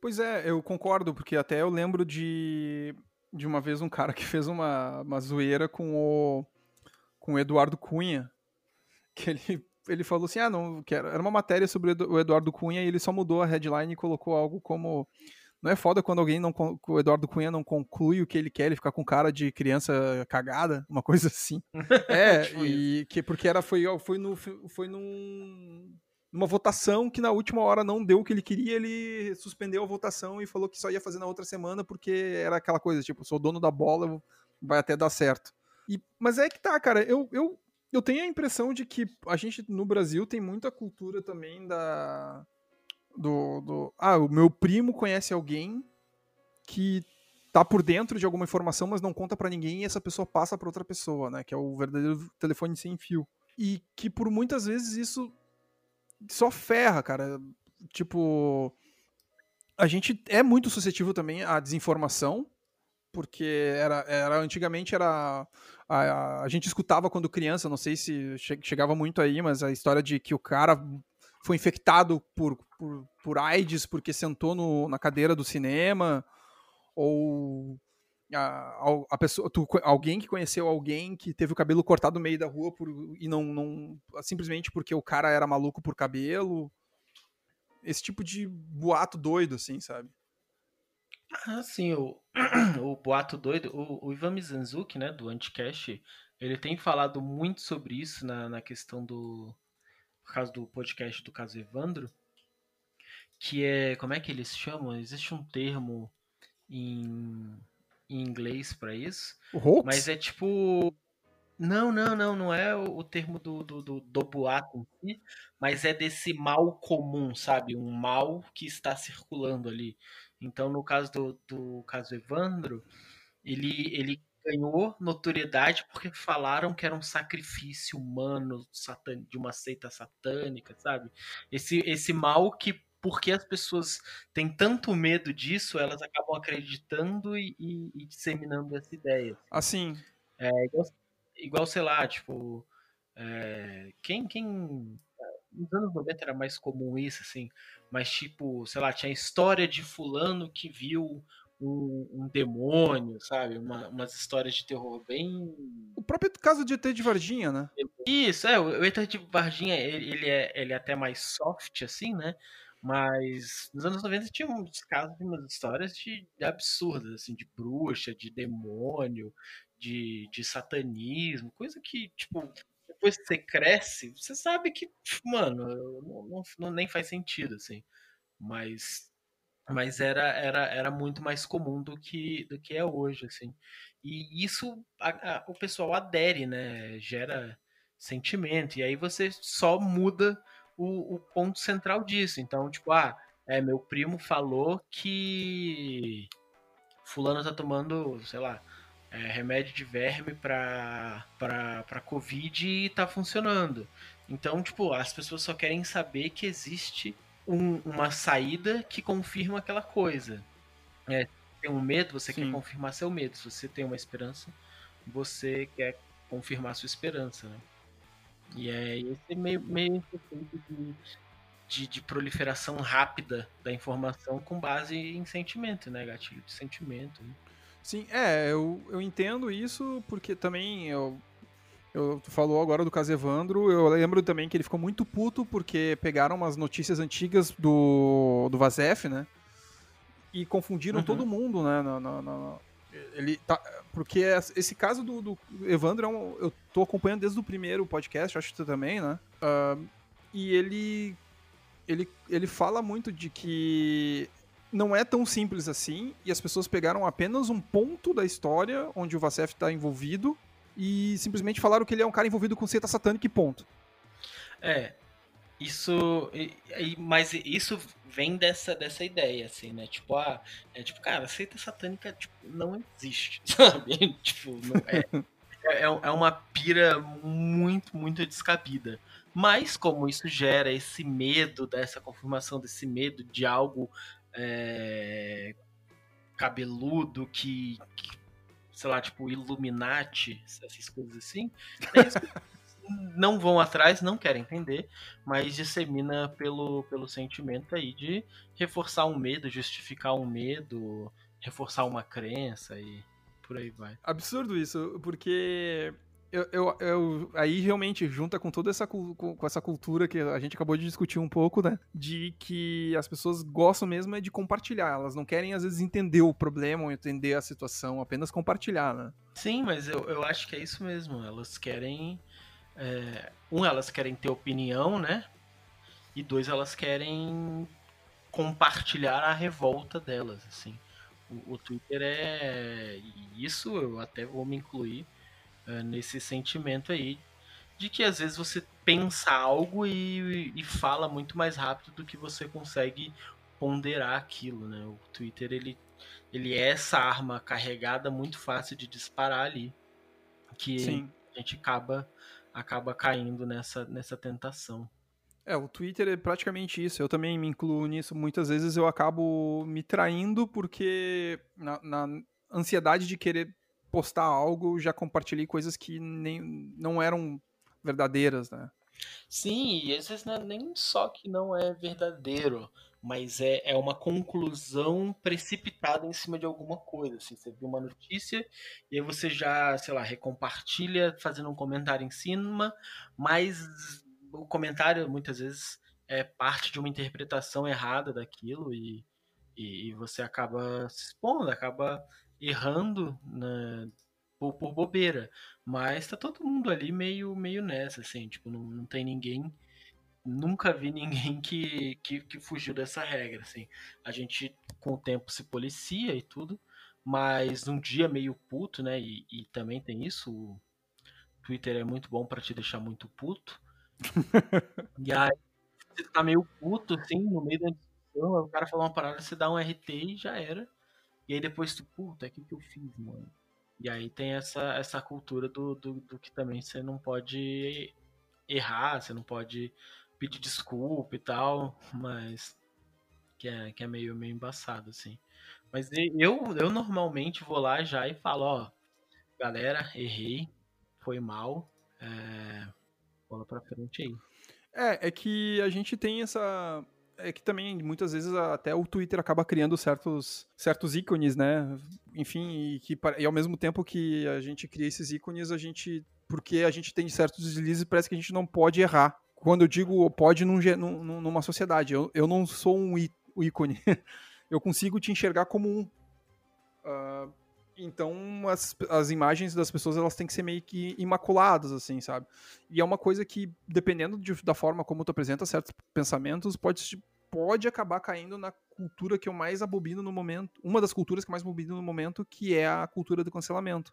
Pois é, eu concordo, porque até eu lembro de, de uma vez um cara que fez uma, uma zoeira com o, com o Eduardo Cunha, que ele ele falou assim: ah, não, quero. Era uma matéria sobre o Eduardo Cunha e ele só mudou a headline e colocou algo como. Não é foda quando alguém não. O Eduardo Cunha não conclui o que ele quer, ele fica com cara de criança cagada, uma coisa assim. é, tipo e que porque era foi, foi, no, foi num, numa votação que na última hora não deu o que ele queria, ele suspendeu a votação e falou que só ia fazer na outra semana porque era aquela coisa, tipo, sou dono da bola, vai até dar certo. E, mas é que tá, cara, eu, eu eu tenho a impressão de que a gente no Brasil tem muita cultura também da. Do, do, ah, o meu primo conhece alguém que tá por dentro de alguma informação, mas não conta para ninguém e essa pessoa passa para outra pessoa, né? Que é o verdadeiro telefone sem fio. E que por muitas vezes isso só ferra, cara. Tipo, a gente é muito suscetível também à desinformação, porque era, era antigamente era a, a, gente escutava quando criança, não sei se chegava muito aí, mas a história de que o cara foi infectado por, por, por AIDS porque sentou no, na cadeira do cinema, ou a, a pessoa, tu, alguém que conheceu alguém que teve o cabelo cortado no meio da rua por, e não, não simplesmente porque o cara era maluco por cabelo. Esse tipo de boato doido, assim, sabe? Ah, sim, o, o boato doido, o, o Ivan Mizanzuki, né, do Anticast, ele tem falado muito sobre isso na, na questão do. Por causa do podcast do caso Evandro, que é. Como é que eles chamam? Existe um termo em, em inglês para isso. O Mas é tipo. Não, não, não, não é o, o termo do, do, do, do boato em si, mas é desse mal comum, sabe? Um mal que está circulando ali. Então, no caso do, do caso Evandro, ele, ele ganhou notoriedade porque falaram que era um sacrifício humano de uma seita satânica, sabe? Esse, esse mal que, porque as pessoas têm tanto medo disso, elas acabam acreditando e, e, e disseminando essa ideia. Assim. É, igual, igual sei lá, tipo. É, quem, quem. Nos anos 90 era mais comum isso, assim mas tipo, sei lá, tinha a história de fulano que viu um, um demônio, sabe? Uma, umas histórias de terror bem. O próprio caso de ET de Varginha, né? Isso, é, o ET de Varginha, ele, ele, é, ele é até mais soft, assim, né? Mas nos anos 90 tinha uns casos de umas histórias de, de absurdas, assim, de bruxa, de demônio, de, de satanismo, coisa que, tipo, depois que você cresce, você sabe que, mano, não, não, não nem faz sentido, assim. Mas mas era, era, era muito mais comum do que, do que é hoje, assim. E isso a, a, o pessoal adere, né? Gera sentimento. E aí você só muda o, o ponto central disso. Então, tipo, ah, é, meu primo falou que fulano tá tomando, sei lá, é, remédio de verme para para Covid e tá funcionando. Então, tipo, as pessoas só querem saber que existe um, uma saída que confirma aquela coisa. É, tem um medo, você Sim. quer confirmar seu medo. Se você tem uma esperança, você quer confirmar sua esperança, né? E é esse meio, meio de, de, de, proliferação rápida da informação com base em sentimento, né? Gatilho de sentimento. Né? Sim, é, eu, eu entendo isso porque também eu, eu falou agora do caso Evandro, eu lembro também que ele ficou muito puto porque pegaram umas notícias antigas do, do Vazef, né? E confundiram uhum. todo mundo, né? Na, na, na, ele tá, porque esse caso do, do Evandro é um, eu tô acompanhando desde o primeiro podcast, acho que tu também, né? Uh, e ele ele, ele fala muito de que não é tão simples assim e as pessoas pegaram apenas um ponto da história onde o Vacef está envolvido e simplesmente falaram que ele é um cara envolvido com seita satânica e ponto. É, isso, mas isso vem dessa, dessa ideia, assim, né? Tipo, ah, é tipo, cara, seita satânica tipo, não existe, sabe? tipo, não é, é, é uma pira muito, muito descabida. Mas como isso gera esse medo dessa confirmação, desse medo de algo é, cabeludo que, que, sei lá, tipo Illuminati, essas coisas assim, não vão atrás, não querem entender, mas dissemina pelo, pelo sentimento aí de reforçar um medo, justificar um medo, reforçar uma crença e por aí vai. Absurdo isso, porque eu, eu, eu, aí realmente junta com toda essa, com, essa cultura que a gente acabou de discutir um pouco, né? De que as pessoas gostam mesmo é de compartilhar. Elas não querem, às vezes, entender o problema ou entender a situação, apenas compartilhar, né? Sim, mas eu, eu acho que é isso mesmo. Elas querem. É, um, elas querem ter opinião, né? E dois, elas querem compartilhar a revolta delas, assim. O, o Twitter é. Isso eu até vou me incluir uh, nesse sentimento aí de que às vezes você pensa algo e, e, fala muito mais rápido do que você consegue ponderar aquilo, né? O Twitter ele, ele é essa arma carregada muito fácil de disparar ali, que Sim. a gente acaba acaba caindo nessa nessa tentação. É, o Twitter é praticamente isso. Eu também me incluo nisso. Muitas vezes eu acabo me traindo porque na, na ansiedade de querer postar algo, já compartilhei coisas que nem, não eram verdadeiras, né? Sim, e às vezes não é nem só que não é verdadeiro, mas é, é uma conclusão precipitada em cima de alguma coisa. Assim, você viu uma notícia e aí você já, sei lá, recompartilha fazendo um comentário em cima, mas o comentário muitas vezes é parte de uma interpretação errada daquilo e, e, você acaba se expondo, acaba errando né, por, por, bobeira. Mas tá todo mundo ali meio, meio nessa, assim, tipo, não, não tem ninguém. Nunca vi ninguém que, que, que fugiu dessa regra, assim. A gente, com o tempo, se policia e tudo, mas um dia meio puto, né? E, e também tem isso, o Twitter é muito bom para te deixar muito puto. e aí, você tá meio puto, assim, no meio da discussão, o cara falou uma parada, você dá um RT e já era. E aí depois tu, puta, o que, que eu fiz, mano? E aí tem essa, essa cultura do, do, do, que também você não pode errar, você não pode pedir desculpa e tal, mas que é, que é meio, meio embaçado, assim. Mas eu, eu normalmente vou lá já e falo, ó, galera, errei, foi mal, é, bola pra frente aí. É, é que a gente tem essa, é que também muitas vezes até o Twitter acaba criando certos, certos ícones, né? Enfim, e, que, e ao mesmo tempo que a gente cria esses ícones, a gente. Porque a gente tem certos deslizes, parece que a gente não pode errar. Quando eu digo pode num, num, numa sociedade, eu, eu não sou um ícone. eu consigo te enxergar como um. Uh, então as, as imagens das pessoas elas têm que ser meio que imaculadas, assim, sabe? E é uma coisa que, dependendo de, da forma como tu apresenta certos pensamentos, pode, pode acabar caindo na cultura que eu mais abobino no momento. Uma das culturas que eu mais abobino no momento, que é a cultura do cancelamento.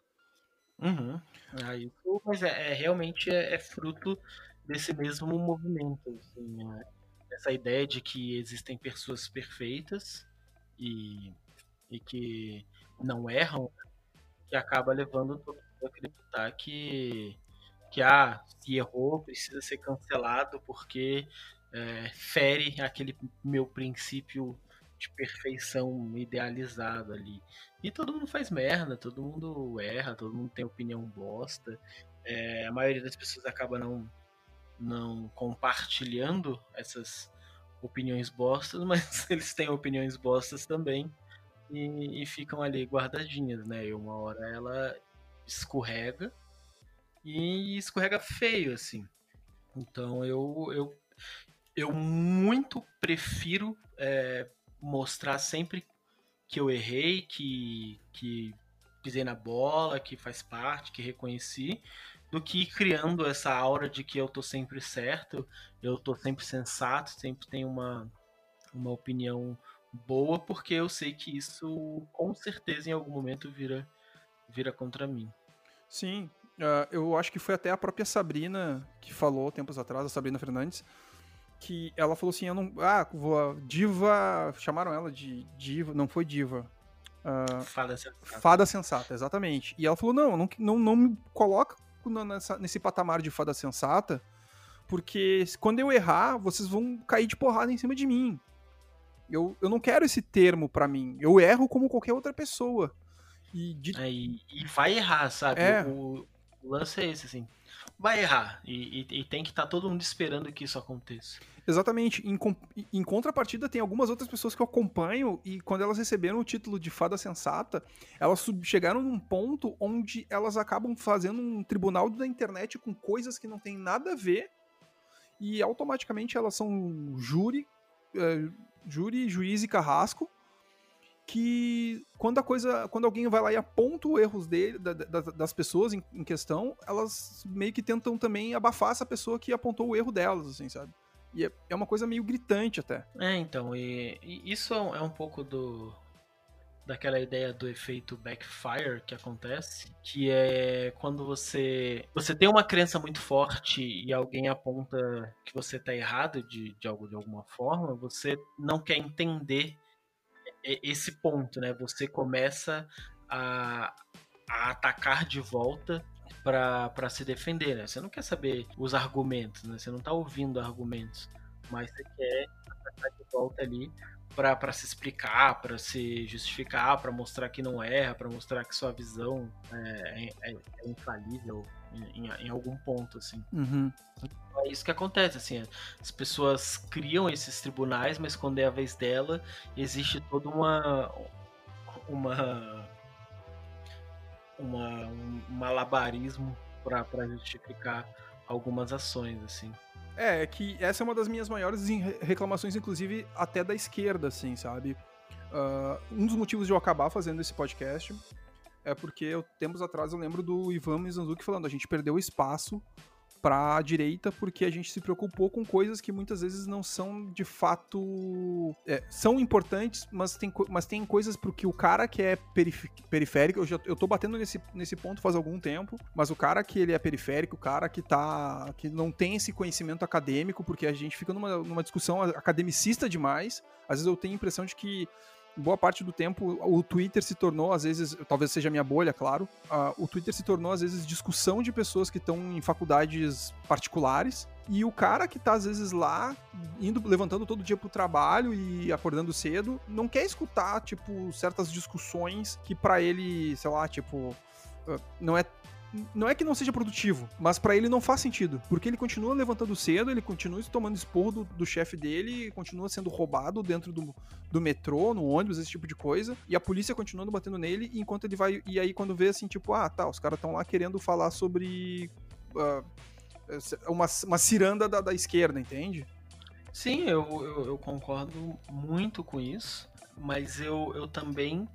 Uhum. Aí, mas é, é realmente é, é, fruto desse mesmo movimento. Assim, né? Essa ideia de que existem pessoas perfeitas e, e que não erram, que acaba levando todo mundo a acreditar que, que ah, se errou, precisa ser cancelado porque é, fere aquele meu princípio de perfeição idealizado ali. E todo mundo faz merda, todo mundo erra, todo mundo tem opinião bosta. É, a maioria das pessoas acaba não, não compartilhando essas opiniões bostas, mas eles têm opiniões bostas também e, e ficam ali guardadinhas, né? E uma hora ela escorrega e escorrega feio, assim. Então eu, eu, eu muito prefiro é, mostrar sempre que eu errei, que, que pisei na bola, que faz parte, que reconheci, do que criando essa aura de que eu tô sempre certo, eu tô sempre sensato, sempre tenho uma, uma opinião boa, porque eu sei que isso com certeza em algum momento vira, vira contra mim. Sim, uh, eu acho que foi até a própria Sabrina que falou tempos atrás, a Sabrina Fernandes, que ela falou assim, eu não, ah, vou, diva, chamaram ela de diva, não foi diva, uh, fada sensata. Fada sensata, exatamente. E ela falou, não, não, não, não me coloca nessa, nesse patamar de fada sensata, porque quando eu errar, vocês vão cair de porrada em cima de mim. Eu, eu não quero esse termo para mim. Eu erro como qualquer outra pessoa. E, de... é, e, e vai errar, sabe? É. O, o, lance é esse, assim. Vai errar. E, e, e tem que estar tá todo mundo esperando que isso aconteça. Exatamente. Em, em, contrapartida, tem algumas outras pessoas que eu acompanho e quando elas receberam o título de fada sensata, elas chegaram num ponto onde elas acabam fazendo um tribunal da internet com coisas que não tem nada a ver e automaticamente elas são júri, é, júri, juiz e carrasco que quando a coisa, quando alguém vai lá e aponta os erros dele, da, da, das pessoas em, em, questão, elas meio que tentam também abafar essa pessoa que apontou o erro delas, assim, sabe? E é, é uma coisa meio gritante até. É, então, e, e isso é um, é pouco do daquela ideia do efeito backfire que acontece, que é quando você você tem uma crença muito forte e alguém aponta que você está errado de, de algo de alguma forma, você não quer entender esse ponto, né? Você começa a, a atacar de volta para se defender, né? Você não quer saber os argumentos, né? Você não tá ouvindo argumentos, mas você quer atacar de volta ali para se explicar, para se justificar, para mostrar que não erra, para mostrar que sua visão é, é, é infalível em, em, algum ponto, assim. Uhum. É isso que acontece, assim, as pessoas criam esses tribunais, mas quando é a vez dela, existe toda uma uma uma, um malabarismo para justificar algumas ações, assim. É, é que essa é uma das minhas maiores reclamações, inclusive até da esquerda, assim, sabe? Uh, um dos motivos de eu acabar fazendo esse podcast é porque eu, tempos atrás eu lembro do Ivan Mizanzuki falando, a gente perdeu espaço para a direita porque a gente se preocupou com coisas que muitas vezes não são de fato é, são importantes, mas tem, mas tem coisas pro que o cara que é periférico, eu já eu tô batendo nesse, nesse ponto faz algum tempo, mas o cara que ele é periférico, o cara que tá que não tem esse conhecimento acadêmico, porque a gente fica numa, numa discussão academicista demais, às vezes eu tenho a impressão de que boa parte do tempo o Twitter se tornou, às vezes, talvez seja minha bolha, claro, uh, o Twitter se tornou, às vezes, discussão de pessoas que estão em faculdades particulares. E o cara que tá, às vezes, lá, indo, levantando todo dia pro trabalho e acordando cedo, não quer escutar, tipo, certas discussões que para ele, sei lá, tipo, uh, não é não é que não seja produtivo, mas para ele não faz sentido. Porque ele continua levantando cedo, ele continua tomando esporro do, do chefe dele, continua sendo roubado dentro do, do metrô, no ônibus, esse tipo de coisa. E a polícia continuando batendo nele, enquanto ele vai. E aí, quando vê assim, tipo, ah, tá, os caras estão lá querendo falar sobre. Uh, uma, uma ciranda da, da esquerda, entende? Sim, eu, eu, eu, concordo muito com isso, mas eu, eu também.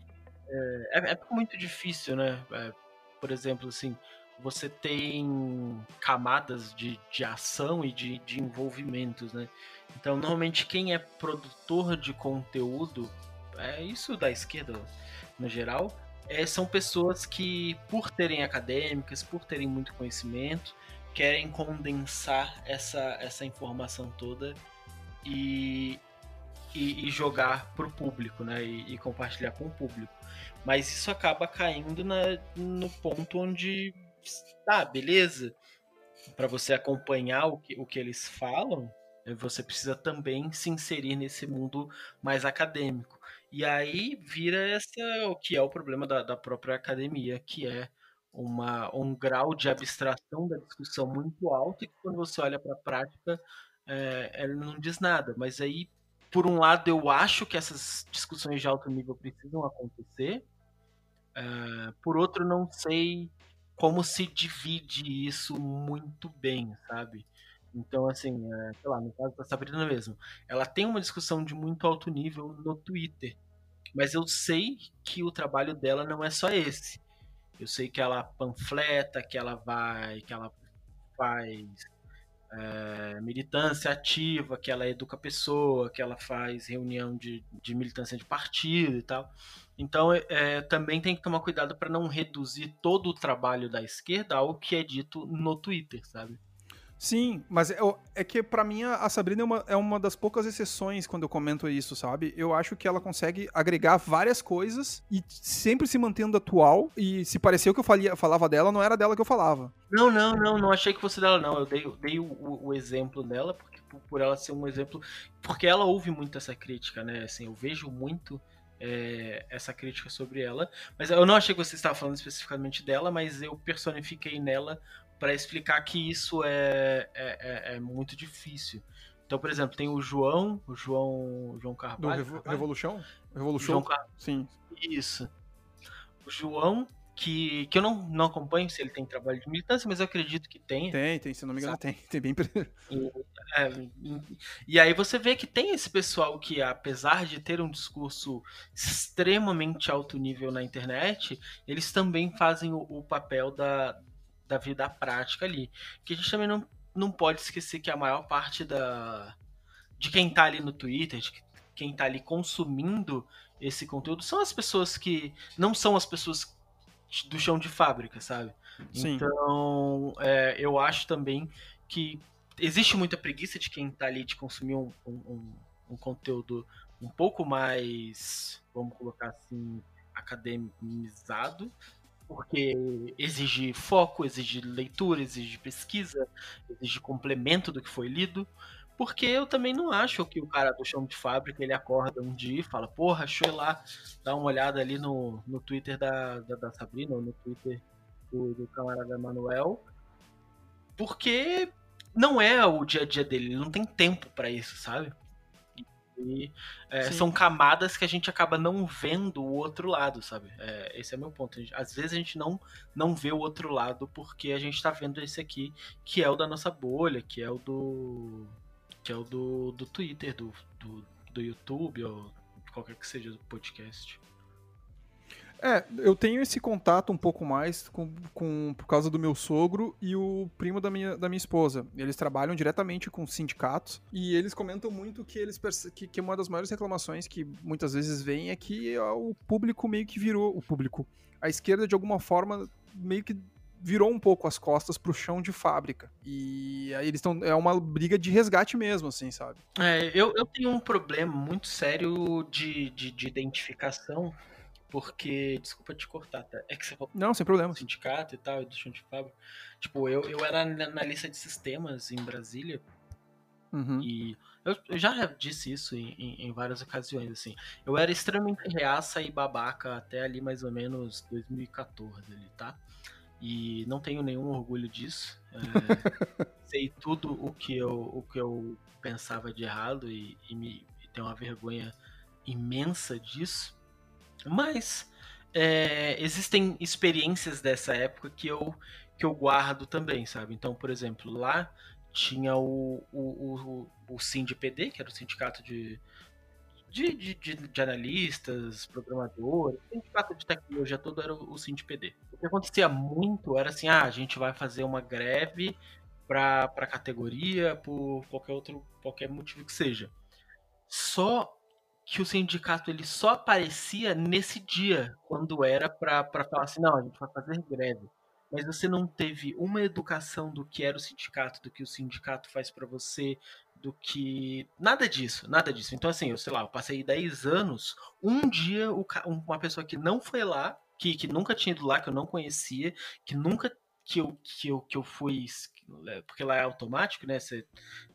É, é, é muito difícil, né? É, por exemplo, assim, você tem camadas de, de ação e de, de envolvimentos, né? Então, normalmente, quem é produtor de conteúdo, é isso da esquerda no geral, é, são pessoas que, por terem acadêmicas, por terem muito conhecimento, querem condensar essa, essa informação toda e, e, e jogar para o público, né? E, e compartilhar com o público. Mas isso acaba caindo na, no ponto onde, tá, beleza, para você acompanhar o que, o que eles falam, eh, você precisa também se inserir nesse mundo mais acadêmico. E aí vira essa o que é o problema da, da própria academia, que é uma, um grau de abstração da discussão muito alto e que quando você olha para a prática é, ela não diz nada. Mas aí por um lado, eu acho que essas discussões de alto nível precisam acontecer. Uh, por outro, não sei como se divide isso muito bem, sabe? Então, assim, é, sei lá, no caso da Sabrina mesmo, ela tem uma discussão de muito alto nível no Twitter. Mas eu sei que o trabalho dela não é só esse. Eu sei que ela panfleta, que ela vai, que ela faz é, militância ativa, que ela educa a pessoa, que ela faz reunião de, de militância de partido e tal. Então, é, também tem que tomar cuidado para não reduzir todo o trabalho da esquerda ao que é dito no Twitter, sabe? Sim, mas é, é que para mim a Sabrina é uma, é uma das poucas exceções quando eu comento isso, sabe? Eu acho que ela consegue agregar várias coisas e sempre se mantendo atual. E se pareceu que eu falia, falava dela, não era dela que eu falava. Não, não, não, não achei que fosse dela, não. Eu dei, dei o, o exemplo dela, porque por ela ser um exemplo. Porque ela ouve muito essa crítica, né? Assim, eu vejo muito. É, essa crítica sobre ela. Mas eu não achei que você estava falando especificamente dela, mas eu personifiquei nela para explicar que isso é, é, é, é, muito difícil. Então, por exemplo, tem o João, o João, João Carvalho. Do Revo Revolution? Revolution? Car... Sim. Isso. O João, que, que eu não, não acompanho se ele tem trabalho de militância, mas eu acredito que tem. Tem, tem, se não me engano, tem. Tem bem. E, é, e aí você vê que tem esse pessoal que, apesar de ter um discurso extremamente alto nível na internet, eles também fazem o, o papel da, da vida prática ali. Que a gente também não, não pode esquecer que a maior parte da de quem tá ali no Twitter, de quem tá ali consumindo esse conteúdo, são as pessoas que não são as pessoas do chão de fábrica, sabe? Sim. Então, é, eu acho também que existe muita preguiça de quem tá ali de consumir um, um, um conteúdo um pouco mais, vamos colocar assim, academizado, porque exige foco, exige leitura, exige pesquisa, exige complemento do que foi lido. Porque eu também não acho que o cara do chão de fábrica ele acorda um dia e fala, porra, deixa lá dar uma olhada ali no, no Twitter da, da, da Sabrina, ou no Twitter do, do camarada Manuel. Porque não é o dia a dia dele, ele não tem tempo para isso, sabe? E é, são camadas que a gente acaba não vendo o outro lado, sabe? É, esse é meu ponto. Gente, às vezes a gente não, não vê o outro lado porque a gente tá vendo esse aqui, que é o da nossa bolha, que é o do. que é o do, do Twitter, do, do, do YouTube, ou qualquer que seja do podcast. É, eu tenho esse contato um pouco mais com, com, por causa do meu sogro e o primo da minha, da minha esposa. Eles trabalham diretamente com sindicatos e eles comentam muito que eles que, que uma das maiores reclamações que muitas vezes vem é que o público meio que virou o público. A esquerda, de alguma forma, meio que virou um pouco as costas pro chão de fábrica. E aí eles estão. É uma briga de resgate mesmo, assim, sabe? É, eu, eu tenho um problema muito sério de, de, de identificação porque, desculpa te cortar, tá? É que você falou Não, sem problema. Sindicato e tal, do chão de fábrica. Tipo, eu, eu era na lista de sistemas em Brasília. Uhum. E eu, eu, já disse isso em, em, em, várias ocasiões, assim. Eu era extremamente reaça e babaca até ali mais ou menos 2014 ali, tá? E não tenho nenhum orgulho disso. É, sei tudo o que eu, o que eu pensava de errado e, e me e tenho uma vergonha imensa disso. Mas é, existem experiências dessa época que eu, que eu guardo também, sabe? Então, por exemplo, lá tinha o, o, o, o SINDPD, que era o sindicato de, de, de, de, analistas, programadores, sindicato de tecnologia todo era o, o SINDPD. O que acontecia muito era assim, ah, a gente vai fazer uma greve para categoria por qualquer outro qualquer motivo que seja. Só que o sindicato ele só aparecia nesse dia, quando era para falar assim, não, a gente vai fazer greve. Mas você não teve uma educação do que era o sindicato, do que o sindicato faz para você, do que. Nada disso, nada disso. Então, assim, eu sei lá, eu passei 10 anos, um dia uma pessoa que não foi lá, que, que nunca tinha ido lá, que eu não conhecia, que nunca que eu, que eu, que eu fui. Porque lá é automático, né? Você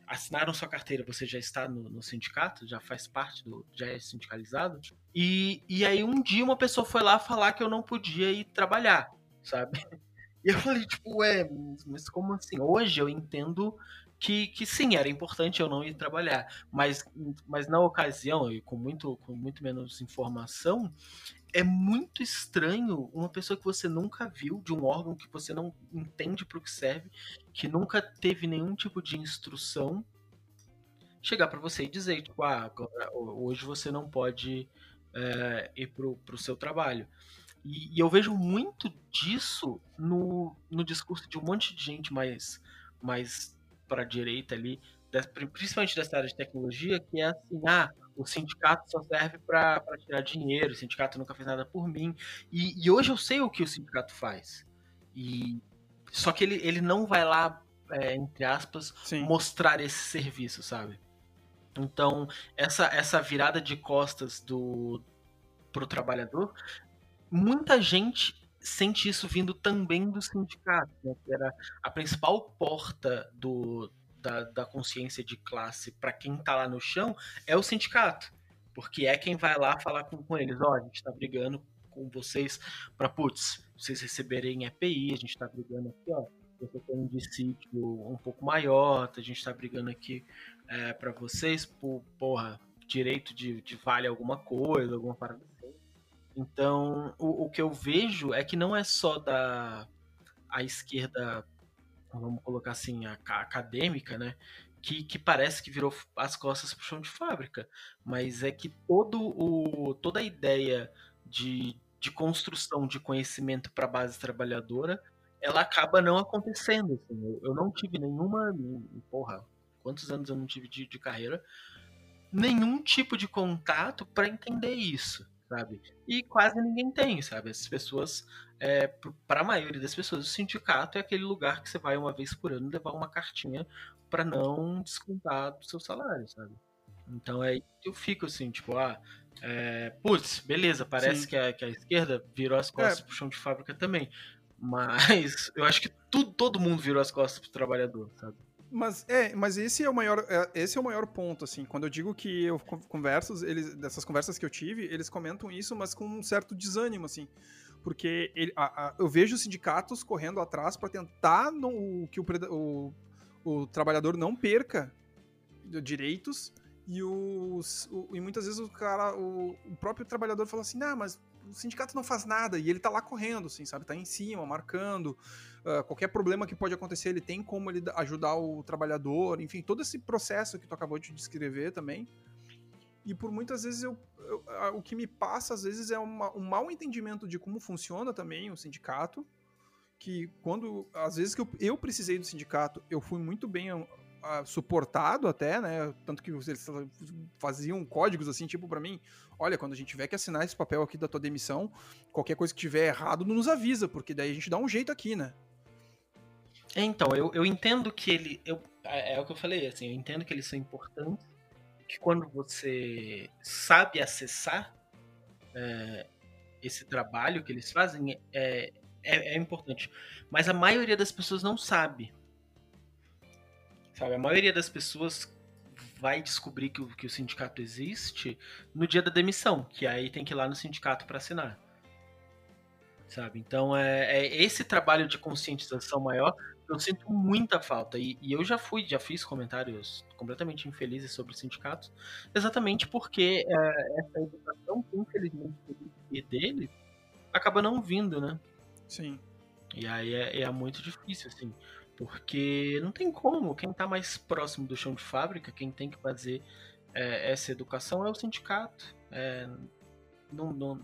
assinaram sua carteira, você já está no, no, sindicato, já faz parte do. já é sindicalizado. E, e aí um dia uma pessoa foi lá falar que eu não podia ir trabalhar, sabe? E eu falei, tipo, ué, mas como assim? Hoje eu entendo que, que sim, era importante eu não ir trabalhar, mas, mas na ocasião, e com muito, com muito menos informação, é muito estranho uma pessoa que você nunca viu, de um órgão que você não entende para o que serve, que nunca teve nenhum tipo de instrução, chegar para você e dizer, tipo, ah, hoje você não pode é, ir pro, pro seu trabalho. E, e, eu vejo muito disso no, no discurso de um monte de gente mais, mais para a direita ali, principalmente dessa área de tecnologia, que é assim, ah, o sindicato só serve para tirar dinheiro, o sindicato nunca fez nada por mim. E, e, hoje eu sei o que o sindicato faz. E Só que ele, ele não vai lá, é, entre aspas, Sim. mostrar esse serviço, sabe? Então, essa, essa virada de costas do pro trabalhador, muita gente sente isso vindo também do sindicato, né, que era a principal porta do, da, da consciência de classe para quem está lá no chão, é o sindicato. Porque é quem vai lá falar com, com eles, ó, oh, a gente está brigando com vocês para, putz, vocês receberem EPI, a gente está brigando aqui, ó, você tem um dissídio um pouco maior, a gente está brigando aqui é, para vocês por, porra, direito de, de vale alguma coisa, alguma parada. Então, o, o que eu vejo é que não é só da a esquerda, vamos colocar assim, a, a acadêmica, né? Que, que, parece que virou as costas pro chão de fábrica, mas é que todo o, toda a ideia de, de construção de conhecimento para a base trabalhadora, ela acaba não acontecendo. Assim. Eu, eu, não tive nenhuma. Porra, quantos anos eu não tive de, de carreira, nenhum tipo de contato para entender isso, sabe? E quase ninguém tem, sabe? As pessoas, é, para a maioria das pessoas, o sindicato é aquele lugar que você vai uma vez por ano levar uma cartinha para não descontar do seu salário, sabe? Então aí eu fico assim, tipo, ah, é, putz, beleza, parece que a, que a, esquerda virou as costas é. pro chão de fábrica também. Mas eu acho que tudo, todo mundo virou as costas pro trabalhador, sabe? Mas é, mas esse é o maior, é, esse é o maior ponto, assim. Quando eu digo que eu converso, eles, dessas conversas que eu tive, eles comentam isso, mas com um certo desânimo, assim, porque ele, a, a, eu vejo sindicatos correndo atrás para tentar no, que o, o, o trabalhador não perca direitos e os o, e muitas vezes o cara, o, o próprio trabalhador fala assim, ah, mas o sindicato não faz nada e ele tá lá correndo, assim, sabe? Tá em cima, marcando. Uh, qualquer problema que pode acontecer, ele tem como ele ajudar o trabalhador, enfim, todo esse processo que tu acabou de descrever também. E por muitas vezes eu, eu o que me passa às vezes é uma, um mau entendimento de como funciona também o sindicato, que quando às vezes que eu, eu precisei do sindicato, eu fui muito bem suportado até, né? Tanto que eles faziam códigos assim, tipo para mim, olha, quando a gente tiver que assinar esse papel aqui da tua demissão, qualquer coisa que tiver errado nos avisa, porque daí a gente dá um jeito aqui, né? Então, eu, eu entendo que ele. Eu, é, é o que eu falei, assim, eu entendo que eles são importantes, que quando você sabe acessar é, esse trabalho que eles fazem, é, é, é importante. Mas a maioria das pessoas não sabe. Sabe, a maioria das pessoas vai descobrir que o, que o sindicato existe no dia da demissão, que aí tem que ir lá no sindicato para assinar. Sabe? Então é, é, esse trabalho de conscientização maior eu sinto muita falta. E, e, eu já fui, já fiz comentários completamente infelizes sobre sindicatos, exatamente porque é, essa educação que infelizmente dele acaba não vindo, né? Sim. E aí é, é muito difícil, assim. Porque não tem como. Quem está mais próximo do chão de fábrica, quem tem que fazer é, essa educação é o sindicato. É, não, não,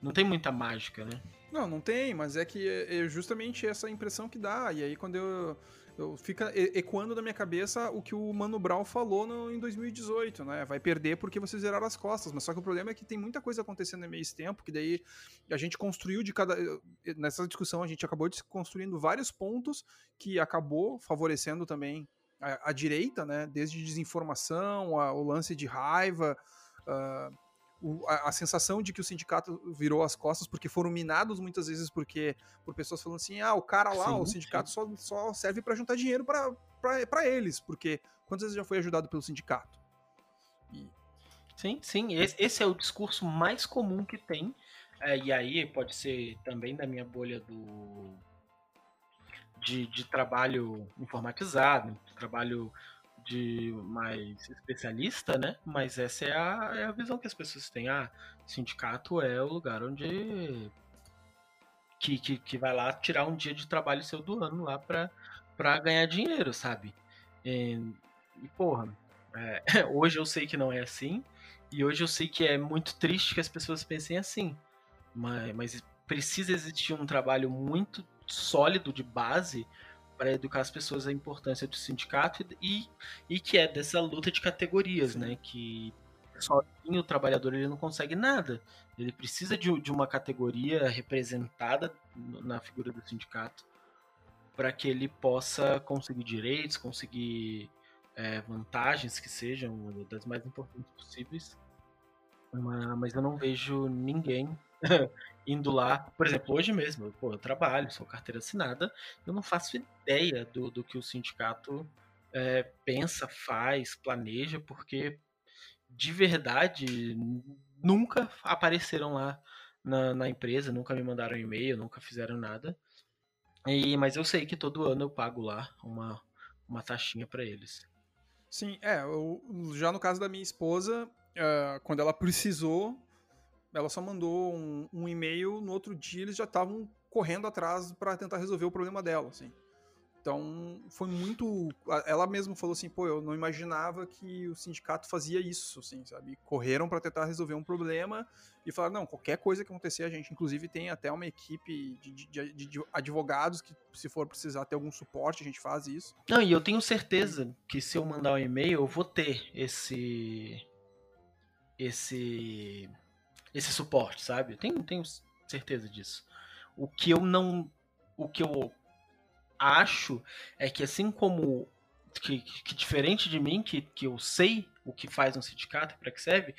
não tem muita mágica, né? Não, não tem, mas é que é, é justamente essa impressão que dá. E aí quando eu eu, fica ecoando na minha cabeça o que o Mano Brown falou no, em 2018, né? Vai perder porque vocês zeraram as costas. Mas só que o problema é que tem muita coisa acontecendo em meio tempo, que daí a gente construiu de cada. Nessa discussão, a gente acabou construindo vários pontos que acabou favorecendo também a, a direita, né? Desde desinformação, a, o lance de raiva. Uh, o, a, a, sensação de que o sindicato virou as costas porque foram minados muitas vezes porque por pessoas falando assim, ah, o cara lá, sim, o sindicato só, só serve para juntar dinheiro para eles, porque quantas vezes já foi ajudado pelo sindicato? E... Sim, sim, esse, esse, é o discurso mais comum que tem, é, e aí pode ser também da minha bolha do de, de trabalho informatizado, de trabalho de mais especialista, né? Mas essa é a, é a visão que as pessoas têm. Ah, sindicato é o lugar onde que, que, que vai lá tirar um dia de trabalho seu do ano lá pra ganhar dinheiro, sabe? E, e porra, é, hoje eu sei que não é assim, e hoje eu sei que é muito triste que as pessoas pensem assim. Mas, mas precisa existir um trabalho muito sólido de base para educar as pessoas a importância do sindicato e, e que é dessa luta de categorias, né? Que sozinho o trabalhador ele não consegue nada. Ele precisa de, de uma categoria representada na figura do sindicato para que ele possa conseguir direitos, conseguir é, vantagens que sejam das mais importantes possíveis. Mas eu não vejo ninguém indo lá. Por exemplo, hoje mesmo, pô, eu trabalho, sou carteira assinada, eu não faço ideia do, do que o sindicato é, pensa, faz, planeja, porque de verdade nunca apareceram lá na, na empresa, nunca me mandaram e-mail, nunca fizeram nada. E, mas eu sei que todo ano eu pago lá uma, uma taxinha para eles. Sim, é. Eu, já no caso da minha esposa, uh, quando ela precisou, ela só mandou um, um e-mail, no outro dia eles já estavam correndo atrás para tentar resolver o problema dela, assim. Então, foi muito. Ela mesma falou assim: pô, eu não imaginava que o sindicato fazia isso, assim, sabe? Correram para tentar resolver um problema e falaram: não, qualquer coisa que acontecer, a gente, inclusive, tem até uma equipe de, de, de, advogados que, se for precisar ter algum suporte, a gente faz isso. Não, e eu tenho certeza que se eu mandar um e-mail, eu vou ter esse. Esse esse suporte, sabe? Tenho, tenho certeza disso. O que eu não. O que eu acho é que assim como. Que, que diferente de mim, que, que eu sei o que faz um sindicato e para que serve,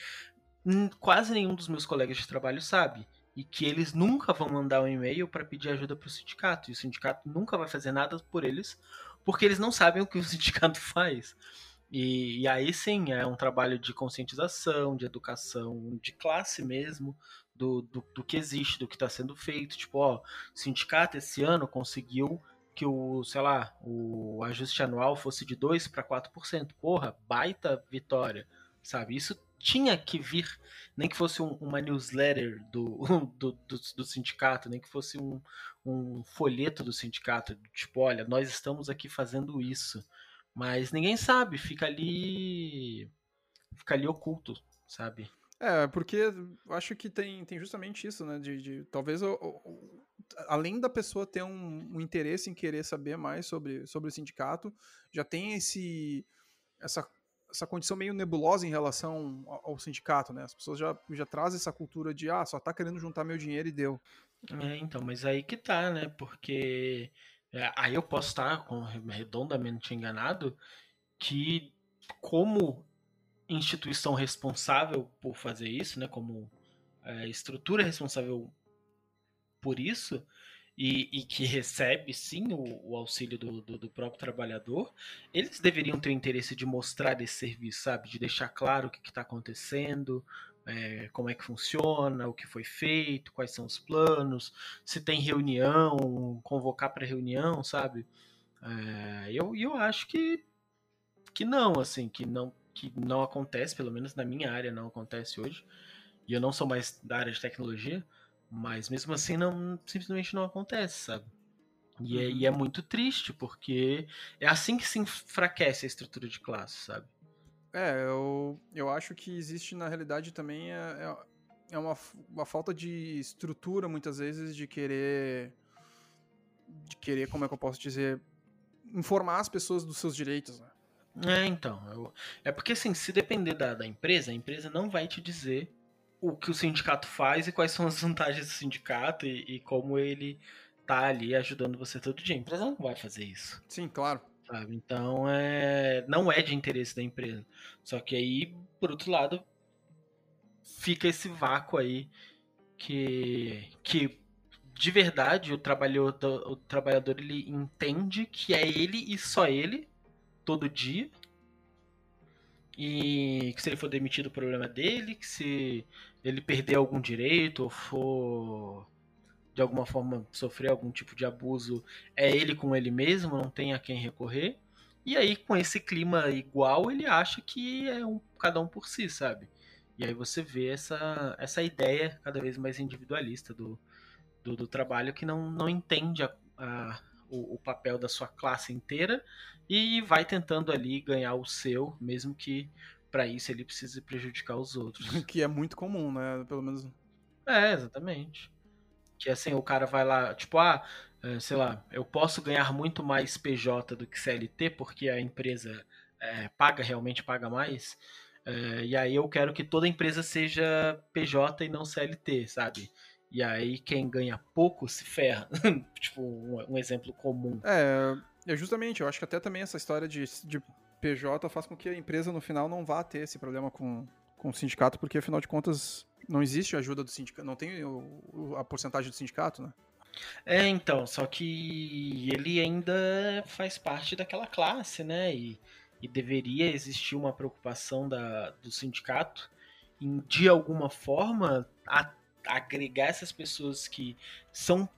quase nenhum dos meus colegas de trabalho sabe. E que eles nunca vão mandar um e-mail para pedir ajuda para o sindicato. E o sindicato nunca vai fazer nada por eles, porque eles não sabem o que o sindicato faz. E, e, aí sim, é um trabalho de conscientização, de educação de classe mesmo, do, do, do que existe, do que está sendo feito. Tipo, ó, o sindicato esse ano conseguiu que o, sei lá, o ajuste anual fosse de 2 para 4%. Porra, baita vitória, sabe? Isso tinha que vir, nem que fosse um, uma newsletter do, do, do, do, sindicato, nem que fosse um, um folheto do sindicato, tipo, olha, nós estamos aqui fazendo isso. Mas ninguém sabe, fica ali. Fica ali oculto, sabe? É, porque eu acho que tem, tem justamente isso, né? De, de talvez o, o, além da pessoa ter um, um, interesse em querer saber mais sobre, sobre o sindicato, já tem esse essa, essa condição meio nebulosa em relação ao, ao sindicato, né? As pessoas já, já trazem essa cultura de ah, só tá querendo juntar meu dinheiro e deu. É, então, mas aí que tá, né? Porque é, aí eu posso estar com, redondamente enganado que como instituição responsável por fazer isso, né, como é, estrutura responsável por isso e, e que recebe sim o, o auxílio do, do, do, próprio trabalhador, eles deveriam ter o interesse de mostrar esse serviço, sabe, de deixar claro o que está acontecendo, é, como é que funciona, o que foi feito, quais são os planos, se tem reunião, convocar para reunião, sabe? É, eu, eu acho que, que não, assim, que não, que não acontece, pelo menos na minha área não acontece hoje. E eu não sou mais da área de tecnologia, mas mesmo assim não simplesmente não acontece, sabe? E é, e é uhum. muito triste, porque é assim que se enfraquece a estrutura de classe, sabe? É, eu, eu acho que existe na realidade também é, é, é uma, uma falta de estrutura, muitas vezes, de querer. De querer, como é que eu posso dizer? Informar as pessoas dos seus direitos, né? É, então. Eu, é porque, assim, se depender da, da empresa, a empresa não vai te dizer o que o sindicato faz e quais são as vantagens do sindicato e, e como ele tá ali ajudando você todo dia. A empresa não vai fazer isso. Sim, claro sabe? Então, é, não é de interesse da empresa. Só que aí, por outro lado, fica esse vácuo aí que, que de verdade o trabalhador, o trabalhador ele entende que é ele e só ele todo dia. E que se ele for demitido o problema é dele, que se ele perder algum direito ou for de alguma forma sofrer algum tipo de abuso, é ele com ele mesmo, não tem a quem recorrer. E aí, com esse clima igual, ele acha que é um, cada um por si, sabe? E aí você vê essa, essa ideia cada vez mais individualista do, do, do trabalho que não, não entende a, a, o, o, papel da sua classe inteira e vai tentando ali ganhar o seu, mesmo que para isso ele precise prejudicar os outros. que é muito comum, né? Pelo menos. É, exatamente. Que assim, o cara vai lá, tipo, ah, é, sei lá, eu posso ganhar muito mais PJ do que CLT porque a empresa é, paga, realmente paga mais. É, e aí eu quero que toda empresa seja PJ e não CLT, sabe? E aí quem ganha pouco se ferra. tipo, um, um, exemplo comum. É, é, justamente, eu acho que até também essa história de, de PJ faz com que a empresa no final não vá ter esse problema com, com o sindicato, porque afinal de contas não existe ajuda do sindicato, não tem o, a porcentagem do sindicato, né? É, então, só que ele ainda faz parte daquela classe, né? E, e deveria existir uma preocupação da, do sindicato em, de alguma forma, a, agregar essas pessoas que são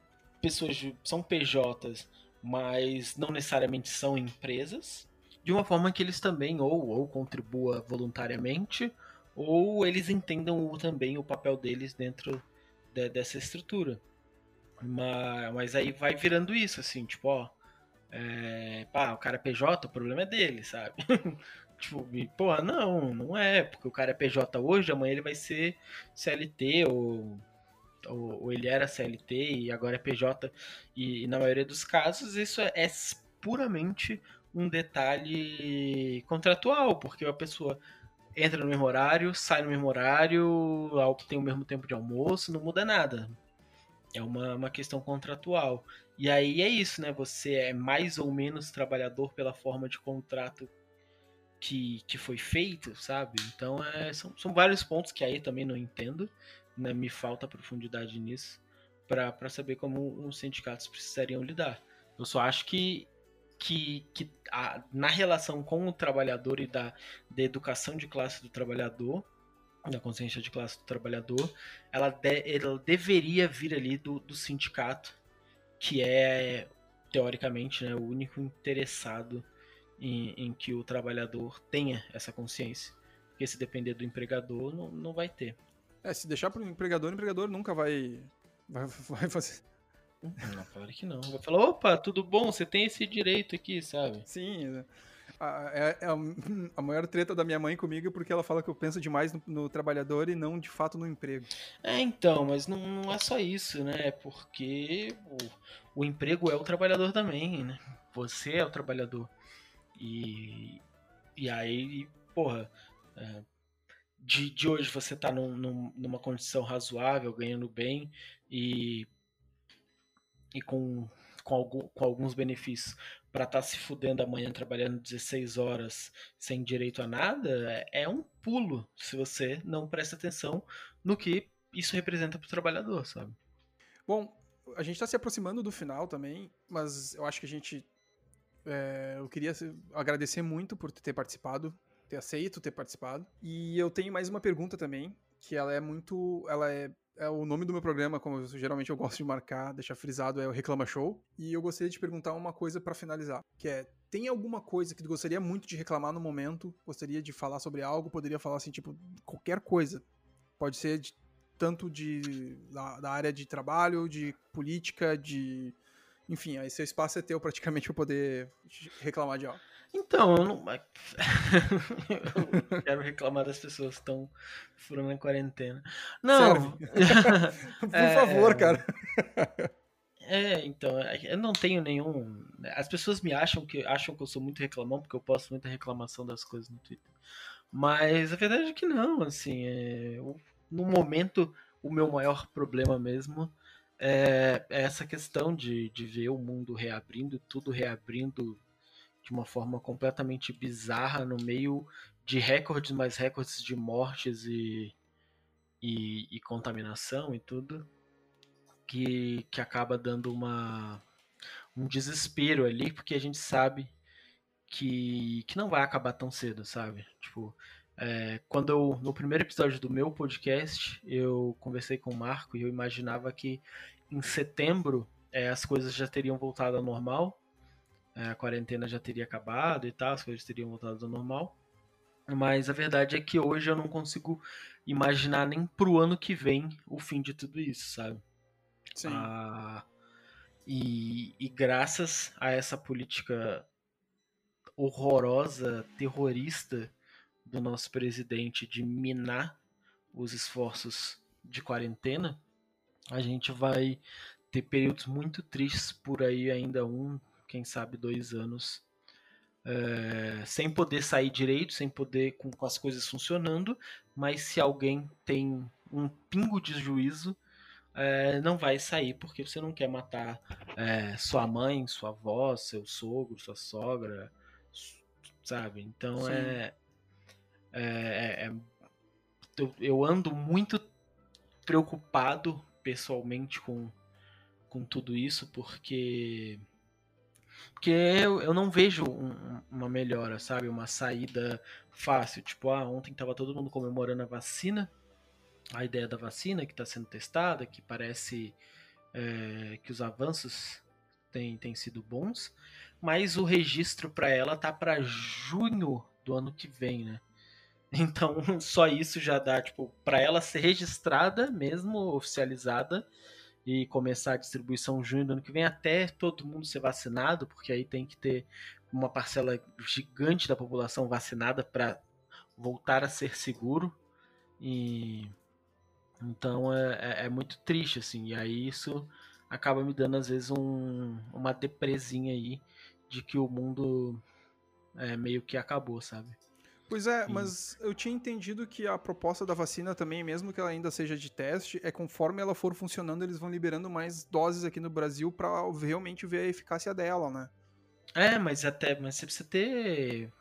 pessoas, são PJs, mas não necessariamente são empresas, de uma forma que eles também ou, ou contribua voluntariamente, ou eles entendam também o papel deles dentro de, dessa estrutura. Mas, mas aí vai virando isso, assim, tipo, ó. É, pá, o cara é PJ, o problema é dele, sabe? tipo, pô, não, não é, porque o cara é PJ hoje, amanhã ele vai ser CLT ou, ou, ou ele era CLT e agora é PJ. E, e, na maioria dos casos isso é, é puramente um detalhe contratual, porque a pessoa entra no mesmo horário, sai no mesmo horário, tem o mesmo tempo de almoço, não muda nada. É uma, uma questão contratual. E aí é isso, né? Você é mais ou menos trabalhador pela forma de contrato que, que foi feito, sabe? Então é, são, são vários pontos que aí também não entendo, né? Me falta profundidade nisso para saber como os sindicatos precisariam lidar. Eu só acho que, que, que a, na relação com o trabalhador e da, da educação de classe do trabalhador, da consciência de classe do trabalhador, ela, de, ela deveria vir ali do, do sindicato, que é, teoricamente, né, o único interessado em, em, que o trabalhador tenha essa consciência. Porque se depender do empregador, não, não vai ter. É, se deixar para o empregador, o empregador nunca vai, vai, vai fazer. Não, claro que não. Vai falar, opa, tudo bom, você tem esse direito aqui, sabe? Sim, a, é, é a maior treta da minha mãe comigo porque ela fala que eu penso demais no, no trabalhador e não de fato no emprego. É, então, mas não, não é só isso, né? Porque o, o emprego é o trabalhador também, né? Você é o trabalhador. E, e aí, porra, é, de, de hoje você tá num, num, numa condição razoável, ganhando bem e, e com, com, algum, com alguns benefícios para estar tá se fudendo amanhã trabalhando 16 horas sem direito a nada, é um pulo se você não presta atenção no que isso representa para o trabalhador, sabe? Bom, a gente está se aproximando do final também, mas eu acho que a gente. É, eu queria agradecer muito por ter participado, ter aceito ter participado. E eu tenho mais uma pergunta também, que ela é muito. Ela é é o nome do meu programa, como eu, geralmente eu gosto de marcar, deixar frisado, é o Reclama Show. E eu gostaria de perguntar uma coisa para finalizar, que é, tem alguma coisa que tu gostaria muito de reclamar no momento? Gostaria de falar sobre algo? Poderia falar assim, tipo, qualquer coisa. Pode ser de, tanto de da, da, área de trabalho, de política, de... Enfim, aí seu espaço é teu praticamente para poder reclamar de algo. Então, eu não. eu quero reclamar das pessoas que estão furando a quarentena. Não. Por é... favor, cara. É, então, é, eu não tenho nenhum. As pessoas me acham que acham que eu sou muito reclamão, porque eu posto muita reclamação das coisas no Twitter. Mas a verdade é que não, assim, é... no momento o meu maior problema mesmo é, é essa questão de, de ver o mundo reabrindo, tudo reabrindo de uma forma completamente bizarra no meio de recordes mais recordes de mortes e, e, e, contaminação e tudo que, que acaba dando uma um desespero ali porque a gente sabe que, que não vai acabar tão cedo sabe? Tipo É, quando eu, no primeiro episódio do meu podcast, eu conversei com o Marco e eu imaginava que em setembro é, as coisas já teriam voltado ao normal, a quarentena já teria acabado e tal, as coisas teriam voltado ao normal. Mas a verdade é que hoje eu não consigo imaginar nem pro ano que vem o fim de tudo isso, sabe? Sim. Ah, e, e graças a essa política horrorosa, terrorista do nosso presidente de minar os esforços de quarentena, a gente vai ter períodos muito tristes por aí ainda um, quem sabe dois anos, é, sem poder sair direito, sem poder com, com as coisas funcionando, mas se alguém tem um pingo de juízo, é, não vai sair porque você não quer matar é, sua mãe, sua avó, seu sogro, sua sogra, sabe? Então é, é, é, é eu, eu, ando muito preocupado pessoalmente com, com tudo isso porque porque eu, eu não vejo um, uma melhora, sabe? Uma saída fácil. Tipo, ah, ontem tava todo mundo comemorando a vacina a ideia da vacina que está sendo testada, que parece é, que os avanços têm, têm sido bons, mas o registro para ela tá para junho do ano que vem, né? Então só isso já dá, tipo, para ela ser registrada mesmo, oficializada e começar a distribuição junho do ano que vem até todo mundo ser vacinado, porque aí tem que ter uma parcela gigante da população vacinada para voltar a ser seguro e então é, é, é, muito triste, assim. E aí isso acaba me dando, às vezes, um, uma depresinha aí de que o mundo é, meio que acabou, sabe? Pois é, e... mas eu tinha entendido que a proposta da vacina também, mesmo que ela ainda seja de teste, é conforme ela for funcionando, eles vão liberando mais doses aqui no Brasil para realmente ver a eficácia dela, né? É, mas até mas você precisa ter,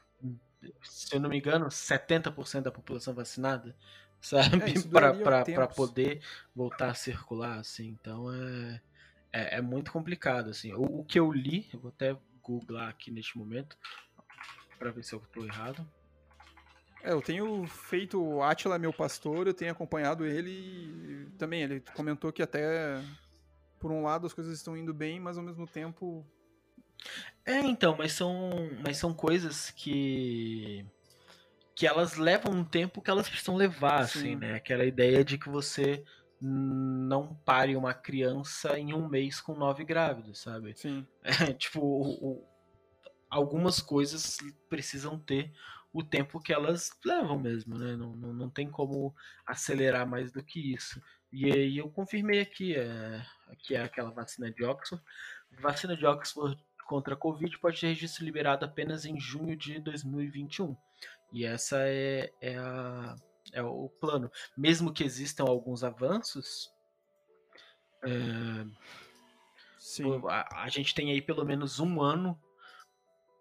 se eu não me engano, 70% da população vacinada sabe? É, para poder voltar a circular, assim. Então é, é, é muito complicado, assim. O, o, que eu li, eu vou até googlar aqui neste momento para ver se eu estou errado. É, eu tenho feito o Atila meu pastor, eu tenho acompanhado ele e também ele comentou que até por um lado as coisas estão indo bem, mas ao mesmo tempo É, então, mas são mas são coisas que que elas levam um tempo que elas precisam levar, assim, Sim. assim, né? Aquela ideia de que você não pare uma criança em um mês com nove grávidos, sabe? Sim. É, tipo, o, o, algumas coisas precisam ter o tempo que elas levam mesmo, né? Não, não, não tem como acelerar mais do que isso. E aí eu confirmei aqui, é, que é aquela vacina de Oxford. Vacina de Oxford contra a Covid pode ter registro liberado apenas em junho de 2021. E essa é, é, a, é o plano. Mesmo que existam alguns avanços, é, a, a, gente tem aí pelo menos um ano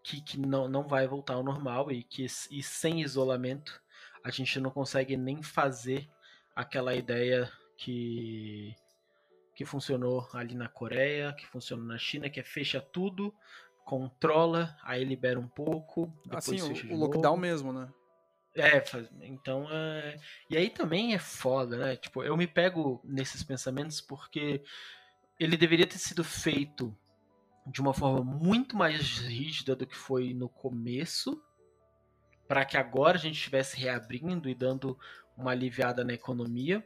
que, que não, não vai voltar ao normal e que e sem isolamento a gente não consegue nem fazer aquela ideia que que funcionou ali na Coreia, que funcionou na China, que é fecha tudo, controla, aí libera um pouco. Assim, o, o lockdown mesmo, né? É, então é... E aí também é foda, né? Tipo, eu me pego nesses pensamentos porque ele deveria ter sido feito de uma forma muito mais rígida do que foi no começo, para que agora a gente estivesse reabrindo e dando uma aliviada na economia.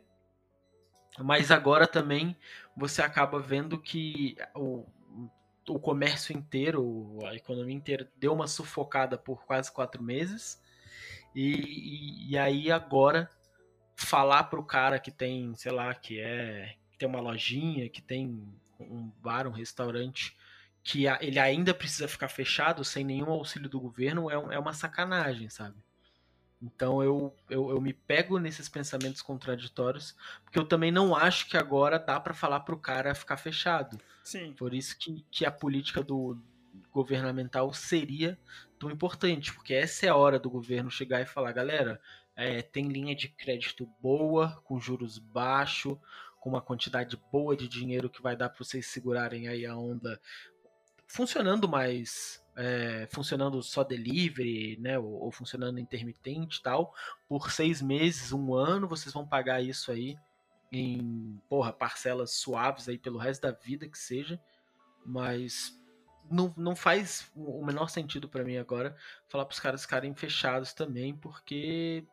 Mas agora também você acaba vendo que o, o comércio inteiro, a economia inteira, deu uma sufocada por quase quatro meses. E, e, e aí agora falar pro cara que tem, sei lá, que é que tem uma lojinha, que tem um bar, um restaurante, que a, ele ainda precisa ficar fechado sem nenhum auxílio do governo é, é uma sacanagem, sabe? Então eu, eu, eu, me pego nesses pensamentos contraditórios, porque eu também não acho que agora dá para falar pro cara ficar fechado. Sim. Por isso que, que a política do governamental seria tão importante, porque essa é a hora do governo chegar e falar, galera, é, tem linha de crédito boa, com juros baixos, com uma quantidade boa de dinheiro que vai dar para vocês segurarem aí a onda funcionando mais é, funcionando só delivery, né, ou, ou, funcionando intermitente e tal, por seis meses, um ano, vocês vão pagar isso aí em, porra, parcelas suaves aí pelo resto da vida que seja, mas não, não faz o menor sentido para mim agora falar para os caras ficarem fechados também, porque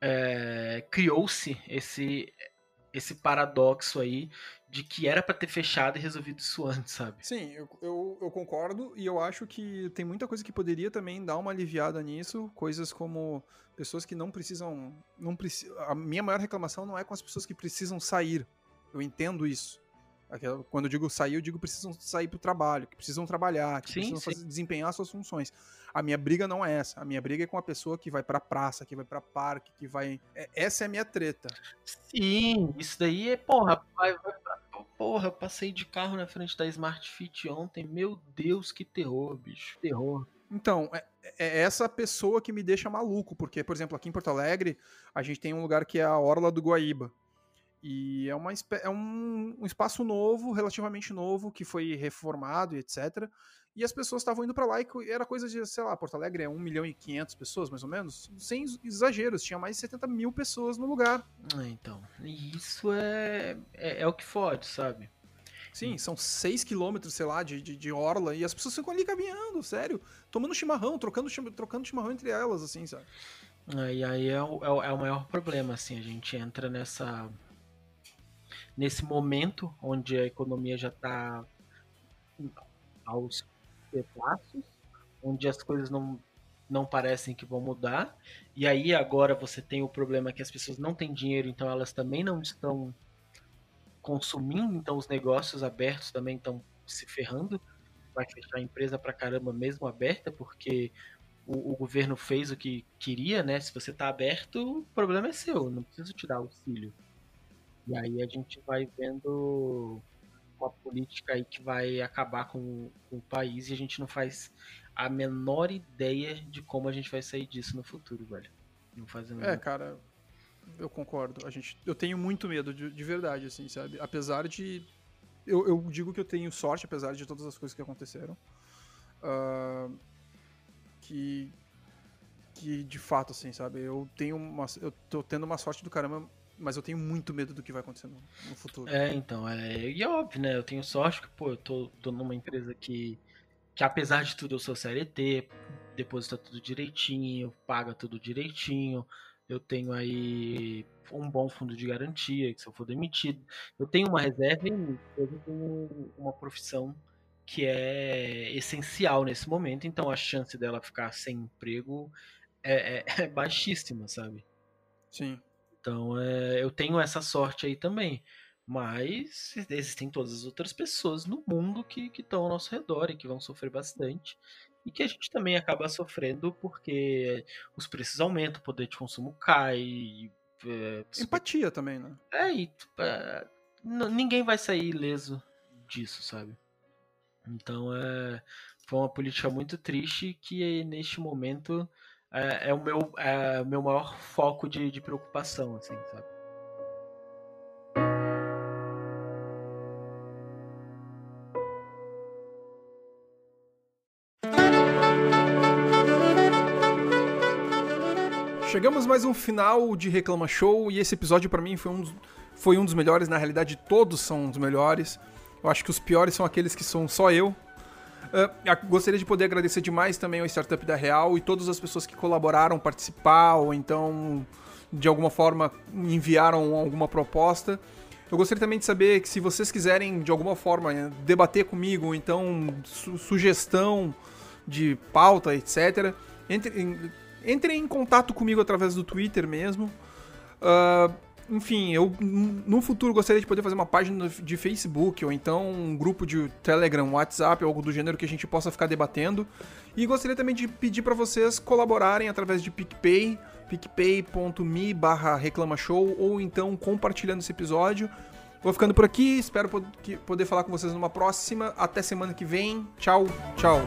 é, criou-se esse esse paradoxo aí de que era para ter fechado e resolvido isso antes, sabe? Sim, eu, eu, eu, concordo e eu acho que tem muita coisa que poderia também dar uma aliviada nisso, coisas como pessoas que não precisam, não preci a minha maior reclamação não é com as pessoas que precisam sair, eu entendo isso. Quando eu digo sair, eu digo precisam sair para o trabalho, que precisam trabalhar, que sim, precisam fazer, desempenhar suas funções. A minha briga não é essa. A minha briga é com a pessoa que vai pra praça, que vai pra parque, que vai. É, essa é a minha treta. Sim, isso daí é, porra, vai, vai pra... Porra, passei de carro na frente da Smart Fit ontem. Meu Deus, que terror, bicho. Terror. Então, é, é, essa pessoa que me deixa maluco, porque, por exemplo, aqui em Porto Alegre, a gente tem um lugar que é a Orla do Guaíba. E é, uma, é um, um espaço novo, relativamente novo, que foi reformado e etc. E as pessoas estavam indo para lá e era coisa de, sei lá, Porto Alegre é 1 milhão e 500 pessoas, mais ou menos. Sem exageros, tinha mais de 70 mil pessoas no lugar. Ah, então. Isso é, é, é o que fode, sabe? Sim, são 6 quilômetros, sei lá, de, de, de, orla, e as pessoas ficam ali caminhando, sério, tomando chimarrão, trocando, trocando chimarrão entre elas, assim, sabe? E aí é o, é o, é o maior problema, assim, a gente entra nessa nesse momento onde a economia já está aos pedaços, onde as coisas não, não parecem que vão mudar, e aí agora você tem o problema que as pessoas não têm dinheiro, então elas também não estão consumindo, então os negócios abertos também estão se ferrando, vai fechar a empresa pra caramba mesmo aberta, porque o, o, governo fez o que queria, né? Se você tá aberto, o problema é seu, não preciso te dar auxílio. E aí a gente vai vendo uma política aí que vai acabar com, com, o país e a gente não faz a menor ideia de como a gente vai sair disso no futuro, velho. Não faz É, cara, eu concordo. A gente, eu tenho muito medo de, de verdade, assim, sabe? Apesar de. Eu, eu, digo que eu tenho sorte, apesar de todas as coisas que aconteceram. Uh, que. Que de fato, assim, sabe? Eu tenho uma. Eu tô tendo uma sorte do caramba mas eu tenho muito medo do que vai acontecer no, no futuro. É, então, é, e é óbvio, né? Eu tenho sorte que, pô, eu tô, tô numa empresa que, que, apesar de tudo, eu sou CLT, deposita tudo direitinho, paga tudo direitinho. Eu tenho aí um bom fundo de garantia, que se eu for demitido. Eu tenho uma reserva e eu tenho uma profissão que é essencial nesse momento, então a chance dela ficar sem emprego é, é, é baixíssima, sabe? Sim. Então é, eu tenho essa sorte aí também. Mas existem todas as outras pessoas no mundo que estão ao nosso redor e que vão sofrer bastante. E que a gente também acaba sofrendo porque os preços aumentam, o poder de consumo cai. E, é, Empatia também, né? É, e é, ninguém vai sair ileso disso, sabe? Então é, foi uma política muito triste que neste momento é, é o meu, é, meu maior foco de, de preocupação, assim, sabe? Chegamos mais um final de Reclama Show e esse episódio para mim foi um, dos, foi um dos melhores, na realidade todos são os melhores. Eu acho que os piores são aqueles que são só eu, Uh, gostaria de poder agradecer demais também ao Startup da Real e todas as pessoas que colaboraram, participar ou então de alguma forma enviaram alguma proposta. Eu gostaria também de saber que se vocês quiserem de alguma forma eh, debater comigo, ou então su sugestão de pauta, etc., entre em, entrem em contato comigo através do Twitter mesmo. Uh, enfim, eu no futuro gostaria de poder fazer uma página de Facebook ou então um grupo de Telegram, WhatsApp, algo do gênero que a gente possa ficar debatendo. E gostaria também de pedir para vocês colaborarem através de PicPay, picpay.me barra reclamashow ou então compartilhando esse episódio. Vou ficando por aqui, espero poder falar com vocês numa próxima. Até semana que vem. Tchau, tchau.